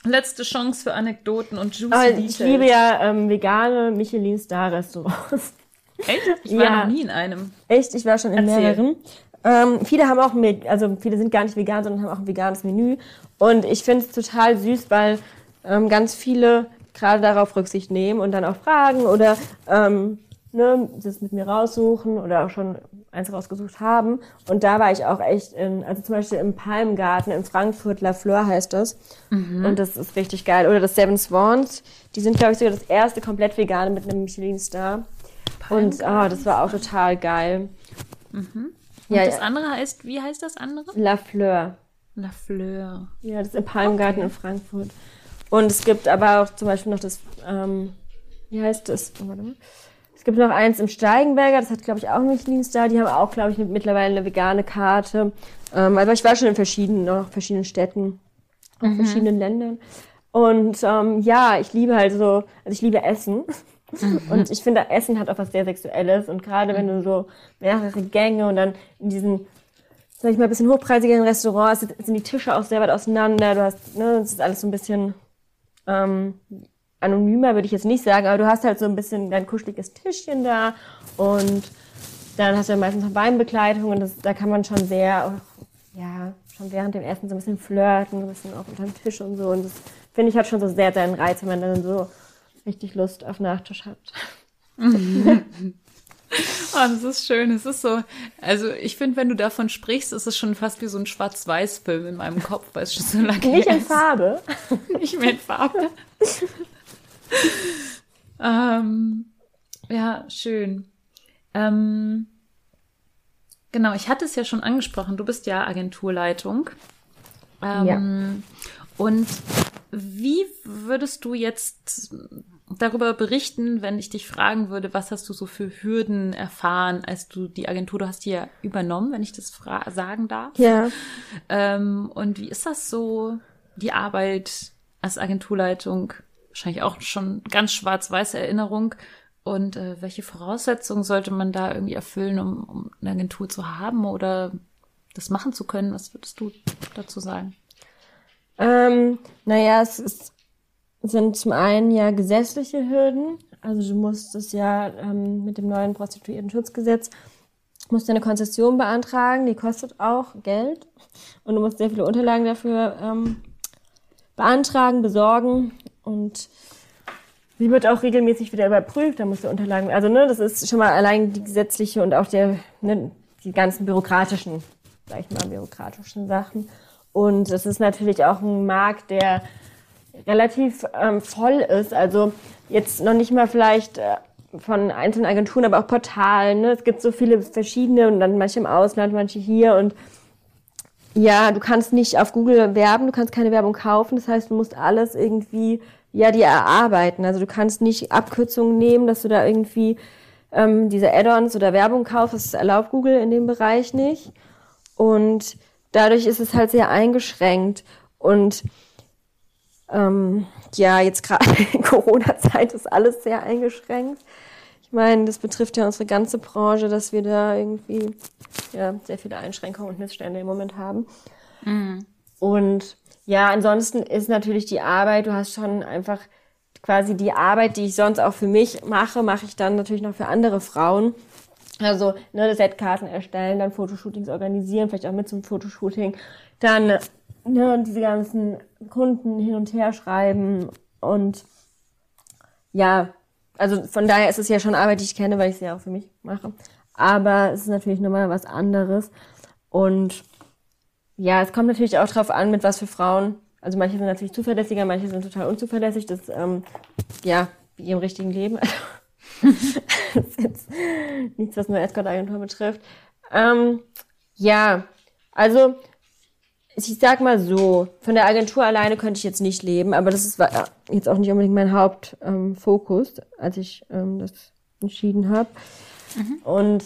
Letzte Chance für Anekdoten und juicy Aber Details. ich liebe ja ähm, vegane Michelin-Star-Restaurants. Echt? Ich war Ja. noch nie in einem. Echt, ich war schon in Erzähl. mehreren. Ähm, viele haben auch, mit, also viele sind gar nicht vegan, sondern haben auch ein veganes Menü. Und ich finde es total süß, weil ähm, ganz viele gerade darauf Rücksicht nehmen und dann auch fragen oder ähm, ne, das mit mir raussuchen oder auch schon eins rausgesucht haben. Und da war ich auch echt in, also zum Beispiel im Palmgarten in Frankfurt, La Fleur heißt das. Und das ist richtig geil. Oder das Seven Swans, die sind, glaube ich, sogar das erste komplett vegane mit einem Michelin-Star. Und oh, das war auch total geil. Und Ja, das andere heißt, wie heißt das andere? La Fleur. La Fleur. Ja, das ist im Palmgarten in Frankfurt. Und es gibt aber auch zum Beispiel noch das, ähm, wie heißt das? Oh, warte mal. Es gibt noch eins im Steigenberger, das hat, glaube ich, auch einen Michelin-Star. Die haben auch, glaube ich, mittlerweile eine vegane Karte. Ähm, aber ich war schon in verschiedenen, noch verschiedenen Städten, in verschiedenen Ländern. Und ähm, ja, ich liebe halt so, also ich liebe Essen. Und ich finde, Essen hat auch was sehr Sexuelles. Und gerade wenn du so mehrere Gänge und dann in diesen sag ich mal, ein bisschen hochpreisigeren Restaurants sind sind die Tische auch sehr weit auseinander. Du hast, ne, es ist alles so ein bisschen ähm, anonymer, würde ich jetzt nicht sagen, aber du hast halt so ein bisschen dein kuscheliges Tischchen da und dann hast du ja meistens noch Weinbegleitung und das, da kann man schon sehr, auch, ja, schon während dem Essen so ein bisschen flirten, so ein bisschen auch unterm Tisch und so und das finde ich hat schon so sehr seinen Reiz, wenn man dann so richtig Lust auf Nachtisch hat. Oh, das ist schön. Es ist so, also ich finde, wenn du davon sprichst, ist es schon fast wie so ein Schwarz-Weiß-Film in meinem Kopf, weil es schon so lange Nicht in ist. Farbe. Nicht mehr in Farbe. ähm, ja, schön. Ähm, genau, ich hatte es ja schon angesprochen. Du bist ja Agenturleitung. Ähm, Und wie würdest du jetzt darüber berichten, wenn ich dich fragen würde, was hast du so für Hürden erfahren, als du die Agentur, du hast die ja übernommen, wenn ich das sagen darf. Ja. Ähm, und wie ist das so, die Arbeit als Agenturleitung? Wahrscheinlich auch schon ganz schwarz-weiße Erinnerung. Und äh, welche Voraussetzungen sollte man da irgendwie erfüllen, um, um eine Agentur zu haben oder das machen zu können? Was würdest du dazu sagen? Ähm, naja, es ist sind zum einen ja gesetzliche Hürden. Also du musst es ja ähm, mit dem neuen Prostituierten-Schutzgesetz musst du eine Konzession beantragen, die kostet auch Geld und du musst sehr viele Unterlagen dafür ähm, beantragen, besorgen und sie wird auch regelmäßig wieder überprüft, da musst du Unterlagen, also ne, das ist schon mal allein die gesetzliche und auch der, ne, die ganzen bürokratischen, sag ich mal, bürokratischen Sachen. Und es ist natürlich auch ein Markt, der relativ ähm, voll ist. Also jetzt noch nicht mal vielleicht äh, von einzelnen Agenturen, aber auch Portalen. Ne? Es gibt so viele verschiedene und dann manche im Ausland, manche hier und ja, du kannst nicht auf Google werben, du kannst keine Werbung kaufen. Das heißt, du musst alles irgendwie ja dir erarbeiten. Also du kannst nicht Abkürzungen nehmen, dass du da irgendwie ähm, diese Add-ons oder Werbung kaufst. Das erlaubt Google in dem Bereich nicht. Und dadurch ist es halt sehr eingeschränkt. Und ähm, ja, jetzt gerade in Corona-Zeit ist alles sehr eingeschränkt. Ich meine, das betrifft ja unsere ganze Branche, dass wir da irgendwie ja, sehr viele Einschränkungen und Missstände im Moment haben. Mhm. Und ja, ansonsten ist natürlich die Arbeit, du hast schon einfach quasi die Arbeit, die ich sonst auch für mich mache, mache ich dann natürlich noch für andere Frauen. Also ne, Setkarten erstellen, dann Fotoshootings organisieren, vielleicht auch mit zum Fotoshooting, dann ne, diese ganzen Kunden hin und her schreiben und ja, also von daher ist es ja schon Arbeit, die ich kenne, weil ich sie ja auch für mich mache. Aber es ist natürlich nochmal was anderes. Und ja, es kommt natürlich auch drauf an, mit was für Frauen. Also manche sind natürlich zuverlässiger, manche sind total unzuverlässig. Das, ähm, ja, wie im richtigen Leben. das ist jetzt nichts, was nur Escort-Agentur betrifft. Ähm, ja, also ich sag mal so, von der Agentur alleine könnte ich jetzt nicht leben, aber das ist jetzt auch nicht unbedingt mein Hauptfokus, ähm, als ich ähm, das entschieden habe. Mhm. Und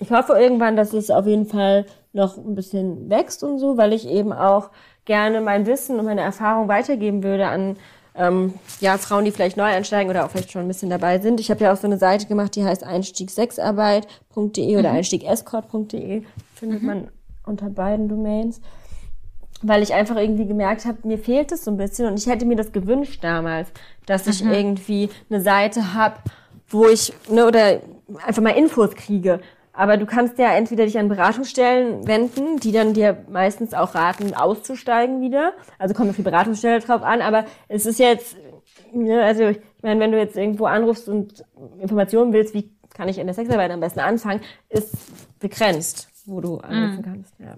ich hoffe irgendwann, dass es auf jeden Fall noch ein bisschen wächst und so, weil ich eben auch gerne mein Wissen und meine Erfahrung weitergeben würde an ähm, ja, Frauen, die vielleicht neu einsteigen oder auch vielleicht schon ein bisschen dabei sind. Ich habe ja auch so eine Seite gemacht, die heißt einstiegsexarbeit.de oder mhm. einstiegescort.de. Findet mhm. man unter beiden Domains weil ich einfach irgendwie gemerkt habe, mir fehlt es so ein bisschen und ich hätte mir das gewünscht damals, dass ich mhm. irgendwie eine Seite habe, wo ich ne oder einfach mal Infos kriege. Aber du kannst ja entweder dich an Beratungsstellen wenden, die dann dir meistens auch raten, auszusteigen wieder. Also kommt auf die Beratungsstelle drauf an, aber es ist jetzt, ne, also ich meine, wenn du jetzt irgendwo anrufst und Informationen willst, wie kann ich in der Sexarbeit am besten anfangen, ist begrenzt, wo du anrufen mhm. kannst. Ja.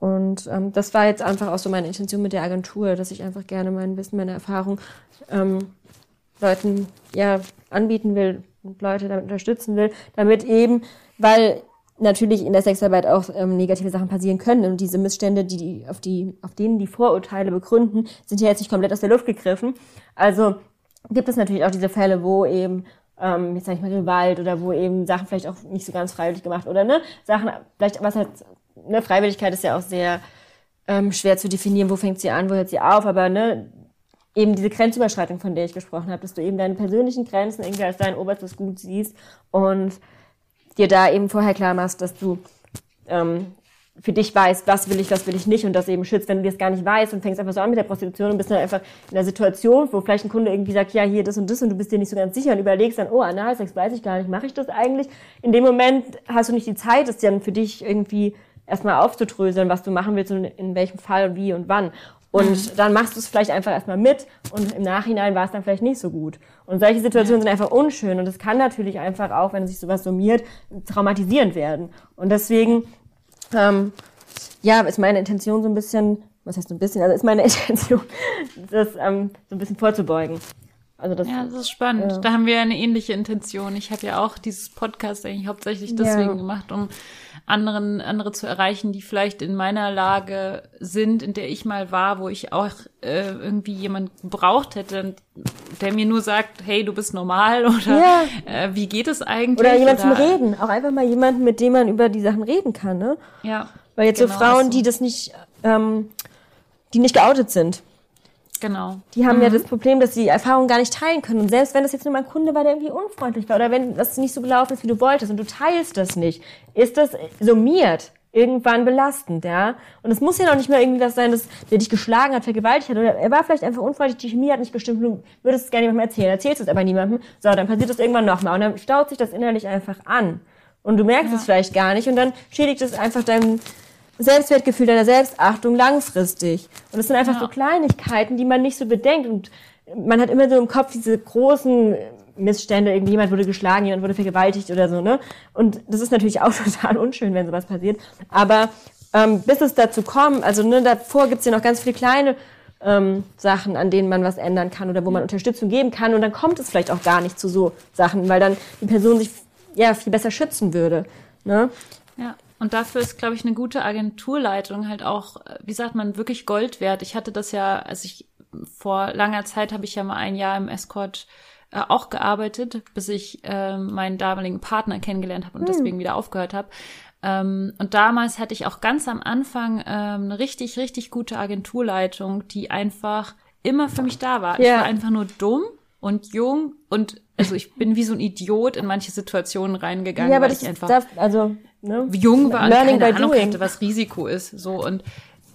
Und ähm, das war jetzt einfach auch so meine Intention mit der Agentur, dass ich einfach gerne mein Wissen, meine Erfahrung ähm, Leuten ja anbieten will und Leute damit unterstützen will, damit eben, weil natürlich in der Sexarbeit auch ähm, negative Sachen passieren können und diese Missstände, die, die auf die auf denen die Vorurteile begründen, sind ja jetzt nicht komplett aus der Luft gegriffen. Also gibt es natürlich auch diese Fälle, wo eben ähm, jetzt sag ich mal Gewalt oder wo eben Sachen vielleicht auch nicht so ganz freiwillig gemacht oder ne Sachen vielleicht was halt ne, Freiwilligkeit ist ja auch sehr ähm, schwer zu definieren, wo fängt sie an, wo hört sie auf, aber ne, eben diese Grenzüberschreitung, von der ich gesprochen habe, dass du eben deine persönlichen Grenzen irgendwie als dein oberstes Gut siehst und dir da eben vorher klar machst, dass du ähm, für dich weißt, was will ich, was will ich nicht und das eben schützt, wenn du das gar nicht weißt und fängst einfach so an mit der Prostitution und bist dann einfach in der Situation, wo vielleicht ein Kunde irgendwie sagt, ja, hier das und das und du bist dir nicht so ganz sicher und überlegst dann, oh, Analsex weiß ich gar nicht, mache ich das eigentlich? In dem Moment hast du nicht die Zeit, das dann für dich irgendwie erstmal aufzudröseln, was du machen willst und in welchem Fall, wie und wann. Und mhm. dann machst du es vielleicht einfach erstmal mit und im Nachhinein war es dann vielleicht nicht so gut. Und solche Situationen sind einfach unschön und es kann natürlich einfach auch, wenn sich sowas summiert, traumatisierend werden. Und deswegen, ähm, ja, ist meine Intention so ein bisschen, was heißt so ein bisschen, also ist meine Intention, das ähm, so ein bisschen vorzubeugen. Also das, ja, das ist spannend. Ja. Da haben wir eine ähnliche Intention. Ich habe ja auch dieses Podcast eigentlich hauptsächlich deswegen ja. gemacht, um anderen, andere zu erreichen, die vielleicht in meiner Lage sind, in der ich mal war, wo ich auch äh, irgendwie jemand gebraucht hätte, der mir nur sagt, hey, du bist normal oder Ja. äh, wie geht es eigentlich? Oder jemand zum Reden. Auch einfach mal jemanden, mit dem man über die Sachen reden kann, ne? Ja. Weil jetzt Genau, so Frauen, also- die das nicht, ähm, die nicht geoutet sind, Genau. die haben ja das Problem, dass sie die Erfahrung gar nicht teilen können. Und selbst wenn das jetzt nur mal ein Kunde war, der irgendwie unfreundlich war oder wenn das nicht so gelaufen ist, wie du wolltest und du teilst das nicht, ist das summiert irgendwann belastend, ja. Und es muss ja noch nicht mal irgendwie was sein, dass der dich geschlagen hat, vergewaltigt hat oder er war vielleicht einfach unfreundlich, die Chemie hat nicht gestimmt, du würdest es gerne jemandem erzählen, erzählst es aber niemandem, so, dann passiert das irgendwann nochmal und dann staut sich das innerlich einfach an. Und du merkst es vielleicht gar nicht und dann schädigt es einfach dein Selbstwertgefühl, deiner Selbstachtung langfristig. Und es sind einfach Ja. so Kleinigkeiten, die man nicht so bedenkt. Und man hat immer so im Kopf diese großen Missstände, irgendwie jemand wurde geschlagen, jemand wurde vergewaltigt oder so, ne? Und das ist natürlich auch total unschön, wenn sowas passiert. Aber ähm, bis es dazu kommt, also ne, davor gibt's ja noch ganz viele kleine ähm, Sachen, an denen man was ändern kann oder wo man Unterstützung geben kann. Und dann kommt es vielleicht auch gar nicht zu so Sachen, weil dann die Person sich ja viel besser schützen würde. Ne? Ja, und dafür ist, glaube ich, eine gute Agenturleitung halt auch, äh, wie sagt man, wirklich Gold wert. Ich hatte das ja, als ich vor langer Zeit habe ich ja mal ein Jahr im Escort äh, auch gearbeitet, bis ich äh, meinen damaligen Partner kennengelernt habe und deswegen wieder aufgehört habe. Ähm, und damals hatte ich auch ganz am Anfang ähm, eine richtig, richtig gute Agenturleitung, die einfach immer für mich da war. Ich Ja. war einfach nur dumm und jung und also ich bin wie so ein Idiot in manche Situationen reingegangen, Ja, aber weil das ich einfach darf, also, ne? jung war und Learning keine Ahnung doing. hatte, was Risiko ist. So und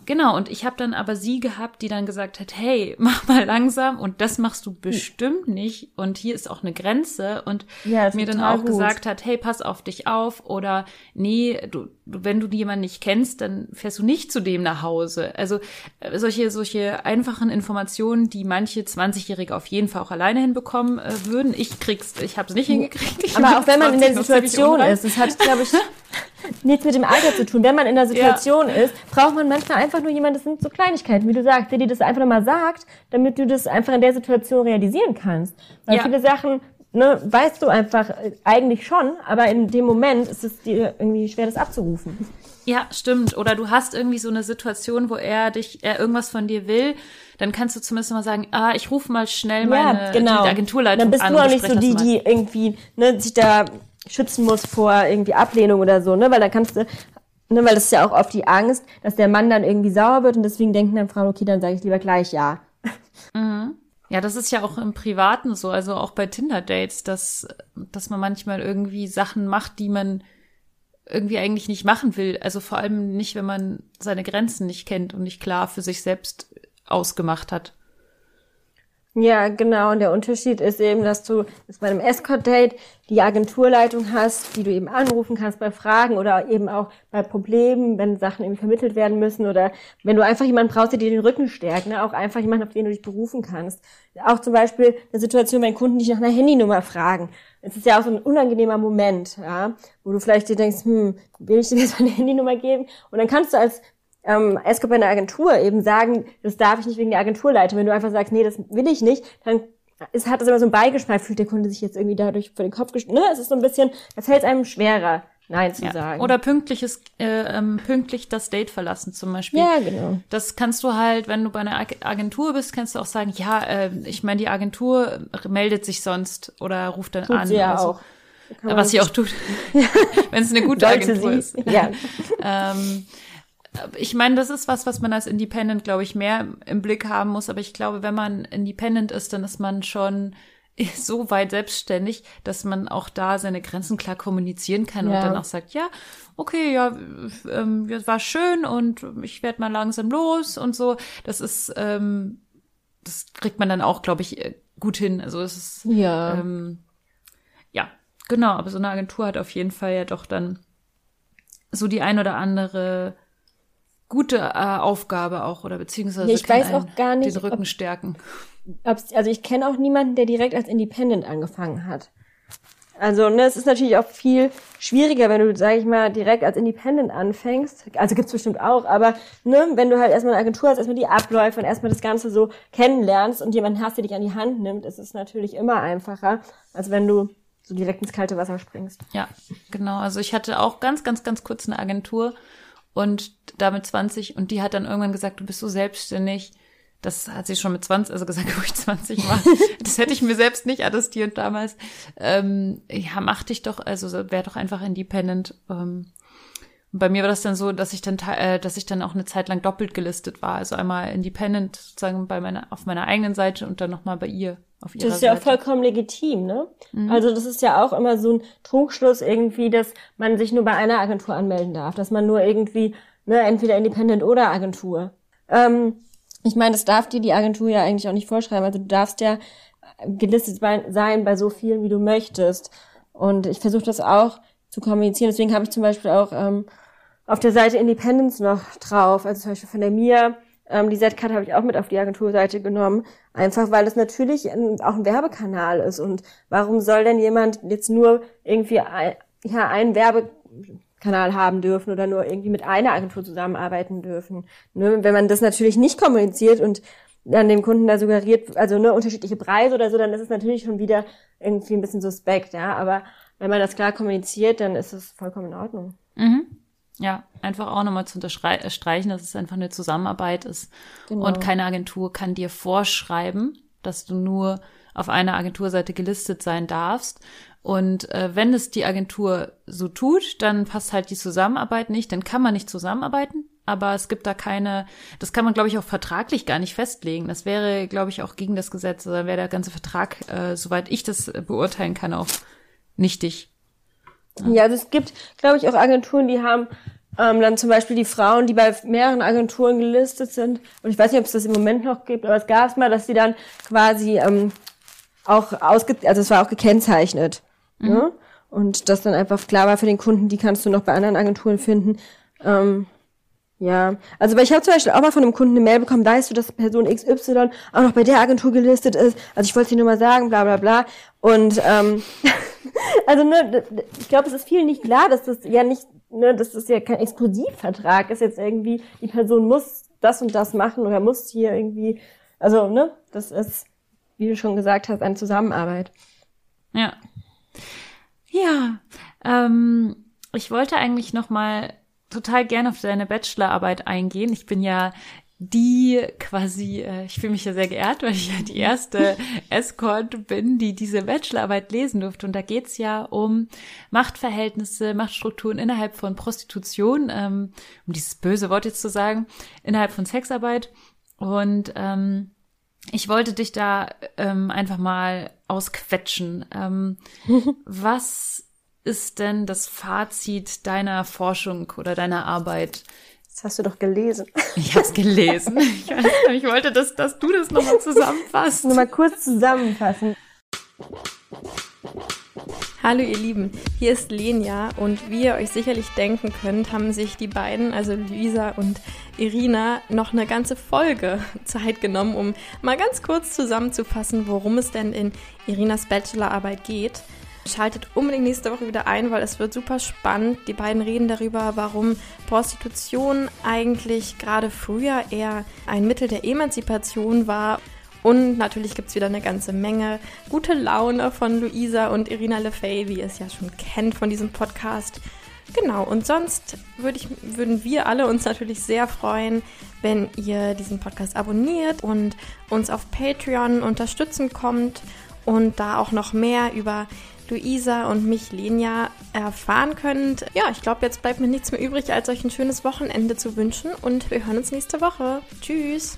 genau. Und ich habe dann aber sie gehabt, die dann gesagt hat, hey, mach mal langsam und das machst du bestimmt nicht. Und hier ist auch eine Grenze. Und Ja, mir dann auch gut. gesagt hat, hey, pass auf dich auf oder nee, du, du wenn du jemanden nicht kennst, dann fährst du nicht zu dem nach Hause. Also äh, solche solche einfachen Informationen, die manche 20-Jährige auf jeden Fall auch alleine hinbekommen äh, würden. Ich krieg's, ich habe es nicht hingekriegt. Ich Aber auch wenn man in der 20 noch ziemlich Situation ist, es hat, glaube ich, nichts mit dem Alter zu tun. Wenn man in der Situation ist, braucht man manchmal einfach nur jemanden, das sind so Kleinigkeiten, wie du sagst, der dir das einfach nochmal sagt, damit du das einfach in der Situation realisieren kannst. Weil Ja. viele Sachen, ne, weißt du einfach äh, eigentlich schon, aber in dem Moment ist es dir irgendwie schwer, das abzurufen. Ja, stimmt. Oder du hast irgendwie so eine Situation, wo er dich, er irgendwas von dir will, dann kannst du zumindest mal sagen, ah, ich rufe mal schnell meine die Agenturleitung Dann bist an. du auch nicht so die, die irgendwie ne, sich da schützen muss vor irgendwie Ablehnung oder so, ne? Weil dann kannst du, ne, weil das ist ja auch oft die Angst, dass der Mann dann irgendwie sauer wird und deswegen denken dann Frauen, okay, dann sage ich lieber gleich ja. Ja, das ist ja auch im Privaten so, also auch bei Tinder-Dates, dass, dass man manchmal irgendwie Sachen macht, die man irgendwie eigentlich nicht machen will. Also vor allem nicht, wenn man seine Grenzen nicht kennt und nicht klar für sich selbst ausgemacht hat. Ja, genau. Und der Unterschied ist eben, dass du dass bei einem Escort-Date die Agenturleitung hast, die du eben anrufen kannst bei Fragen oder eben auch bei Problemen, wenn Sachen irgendwie vermittelt werden müssen oder wenn du einfach jemanden brauchst, der dir den Rücken stärkt, ne? auch einfach jemanden, auf den du dich berufen kannst. Auch zum Beispiel eine Situation, wenn Kunden dich nach einer Handynummer fragen. Es ist ja auch so ein unangenehmer Moment, ja, wo du vielleicht dir denkst, hm, will ich dir jetzt meine Handynummer geben? Und dann kannst du als ähm, Escort bei einer Agentur eben sagen, das darf ich nicht wegen der Agenturleitung. Wenn du einfach sagst, nee, das will ich nicht, dann ist, hat das immer so einen Beigeschmack, fühlt der Kunde sich jetzt irgendwie dadurch vor den Kopf gestoßen. Ne? Es ist so ein bisschen, da fällt es einem schwerer, Nein zu Ja. sagen. Oder pünktliches, äh, ähm, pünktlich das Date verlassen zum Beispiel. ja, genau. Das kannst du halt, wenn du bei einer Ag- Agentur bist, kannst du auch sagen, ja, äh, ich meine, die Agentur meldet sich sonst oder ruft dann Tut an. sie ja so. auch. Man Was sie auch tut, wenn es eine gute Sollte Agentur sie. ist. Ja. ähm, ich meine, das ist was, was man als Independent, glaube ich, mehr im Blick haben muss. Aber ich glaube, wenn man Independent ist, dann ist man schon so weit selbstständig, dass man auch da seine Grenzen klar kommunizieren kann Ja. und dann auch sagt, ja, okay, ja, ähm, das war schön und ich werde mal langsam los und so. Das ist, ähm, das kriegt man dann auch, glaube ich, äh, gut hin. Also es ist Ja. ähm, ja, genau, aber so eine Agentur hat auf jeden Fall ja doch dann so die ein oder andere gute äh, Aufgabe auch oder beziehungsweise ich kann weiß auch gar nicht, den Rücken ob- stärken. Ob's, also ich kenne auch niemanden, der direkt als Independent angefangen hat. Also, ne, es ist natürlich auch viel schwieriger, wenn du, sag ich mal, direkt als Independent anfängst. Also gibt's bestimmt auch, aber ne, wenn du halt erstmal eine Agentur hast, erstmal die Abläufe und erstmal das Ganze so kennenlernst und jemanden hast, der dich an die Hand nimmt, ist es natürlich immer einfacher, als wenn du so direkt ins kalte Wasser springst. Ja, genau. Also ich hatte auch ganz, ganz, ganz kurz eine Agentur und damit 20 und die hat dann irgendwann gesagt, du bist so selbstständig. Das hat sie schon mit 20, also gesagt, wo ich 20 war. das hätte ich mir selbst nicht attestiert damals. Ähm, ja, mach dich doch, also wär doch einfach independent. Ähm, bei mir war das dann so, dass ich dann, äh, dass ich dann auch eine Zeit lang doppelt gelistet war. Also einmal independent sozusagen bei meiner, auf meiner eigenen Seite und dann nochmal bei ihr auf ihrer Das ist ja auch Seite. vollkommen legitim, ne? Mhm. Also das ist ja auch immer so ein Trugschluss irgendwie, dass man sich nur bei einer Agentur anmelden darf, dass man nur irgendwie, ne, entweder Independent oder Agentur. Ähm, ich meine, das darf dir die Agentur ja eigentlich auch nicht vorschreiben. Also du darfst ja gelistet sein bei so vielen, wie du möchtest. Und ich versuche das auch zu kommunizieren. Deswegen habe ich zum Beispiel auch ähm, auf der Seite Independence noch drauf, also zum Beispiel von der Mia. Ähm, die Z-Card habe ich auch mit auf die Agenturseite genommen, einfach weil es natürlich ein, auch ein Werbekanal ist. Und warum soll denn jemand jetzt nur irgendwie ein, ja, einen Werbekanal haben dürfen oder nur irgendwie mit einer Agentur zusammenarbeiten dürfen? Ne? Wenn man das natürlich nicht kommuniziert und dann dem Kunden da suggeriert, also ne, unterschiedliche Preise oder so, dann ist es natürlich schon wieder irgendwie ein bisschen suspekt, ja. Aber wenn man das klar kommuniziert, dann ist es vollkommen in Ordnung. Mhm. Ja, einfach auch nochmal zu unterstreichen, dass es einfach eine Zusammenarbeit ist. Genau. Und keine Agentur kann dir vorschreiben, dass du nur auf einer Agenturseite gelistet sein darfst. Und äh, wenn es die Agentur so tut, dann passt halt die Zusammenarbeit nicht, dann kann man nicht zusammenarbeiten. Aber es gibt da keine, das kann man, glaube ich, auch vertraglich gar nicht festlegen. Das wäre, glaube ich, auch gegen das Gesetz. Da wäre der ganze Vertrag, äh, soweit ich das äh, beurteilen kann, auch nichtig. Ja, also es gibt, glaube ich, auch Agenturen, die haben ähm, dann zum Beispiel die Frauen, die bei mehreren Agenturen gelistet sind. Und ich weiß nicht, ob es das im Moment noch gibt, aber es gab es mal, dass die dann quasi ähm, auch ausge, also es war auch gekennzeichnet. Ne? Und das dann einfach klar war für den Kunden, die kannst du noch bei anderen Agenturen finden. Ähm, ja, also weil ich habe zum Beispiel auch mal von einem Kunden eine Mail bekommen, weißt du, dass Person XY auch noch bei der Agentur gelistet ist. Also ich wollte dir nur mal sagen, bla bla bla. Und ähm, also ne, ich glaube, es ist vielen nicht klar, dass das ja nicht, ne, dass das ja kein Exklusivvertrag ist jetzt irgendwie, die Person muss das und das machen oder muss hier irgendwie, also ne, das ist, wie du schon gesagt hast, eine Zusammenarbeit. Ja. Ja, ähm, ich wollte eigentlich noch mal total gerne auf deine Bachelorarbeit eingehen. Ich bin ja die quasi, äh, ich fühle mich ja sehr geehrt, weil ich ja die erste Escort bin, die diese Bachelorarbeit lesen durfte. Und da geht's ja um Machtverhältnisse, Machtstrukturen innerhalb von Prostitution, ähm, um dieses böse Wort jetzt zu sagen, innerhalb von Sexarbeit. Und ähm, ich wollte dich da ähm, einfach mal ausquetschen. Ähm, was ist denn das Fazit deiner Forschung oder deiner Arbeit? Das hast du doch gelesen. Ich habe es gelesen. Ich, weiß, ich wollte, dass, dass du das nochmal zusammenfasst. Nur mal kurz zusammenfassen. Hallo ihr Lieben, hier ist Lenia und wie ihr euch sicherlich denken könnt, haben sich die beiden, also Luisa und Irina, noch eine ganze Folge Zeit genommen, um mal ganz kurz zusammenzufassen, worum es denn in Irinas Bachelorarbeit geht. Schaltet unbedingt nächste Woche wieder ein, weil es wird super spannend. Die beiden reden darüber, warum Prostitution eigentlich gerade früher eher ein Mittel der Emanzipation war und natürlich gibt's wieder eine ganze Menge gute Laune von Luisa und Irina Lefay, wie ihr es ja schon kennt von diesem Podcast. Genau, und sonst würde ich, würden wir alle uns natürlich sehr freuen, wenn ihr diesen Podcast abonniert und uns auf Patreon unterstützen kommt und da auch noch mehr über Luisa und mich, Lenia, erfahren könnt. Ja, ich glaube, jetzt bleibt mir nichts mehr übrig, als euch ein schönes Wochenende zu wünschen und wir hören uns nächste Woche. Tschüss!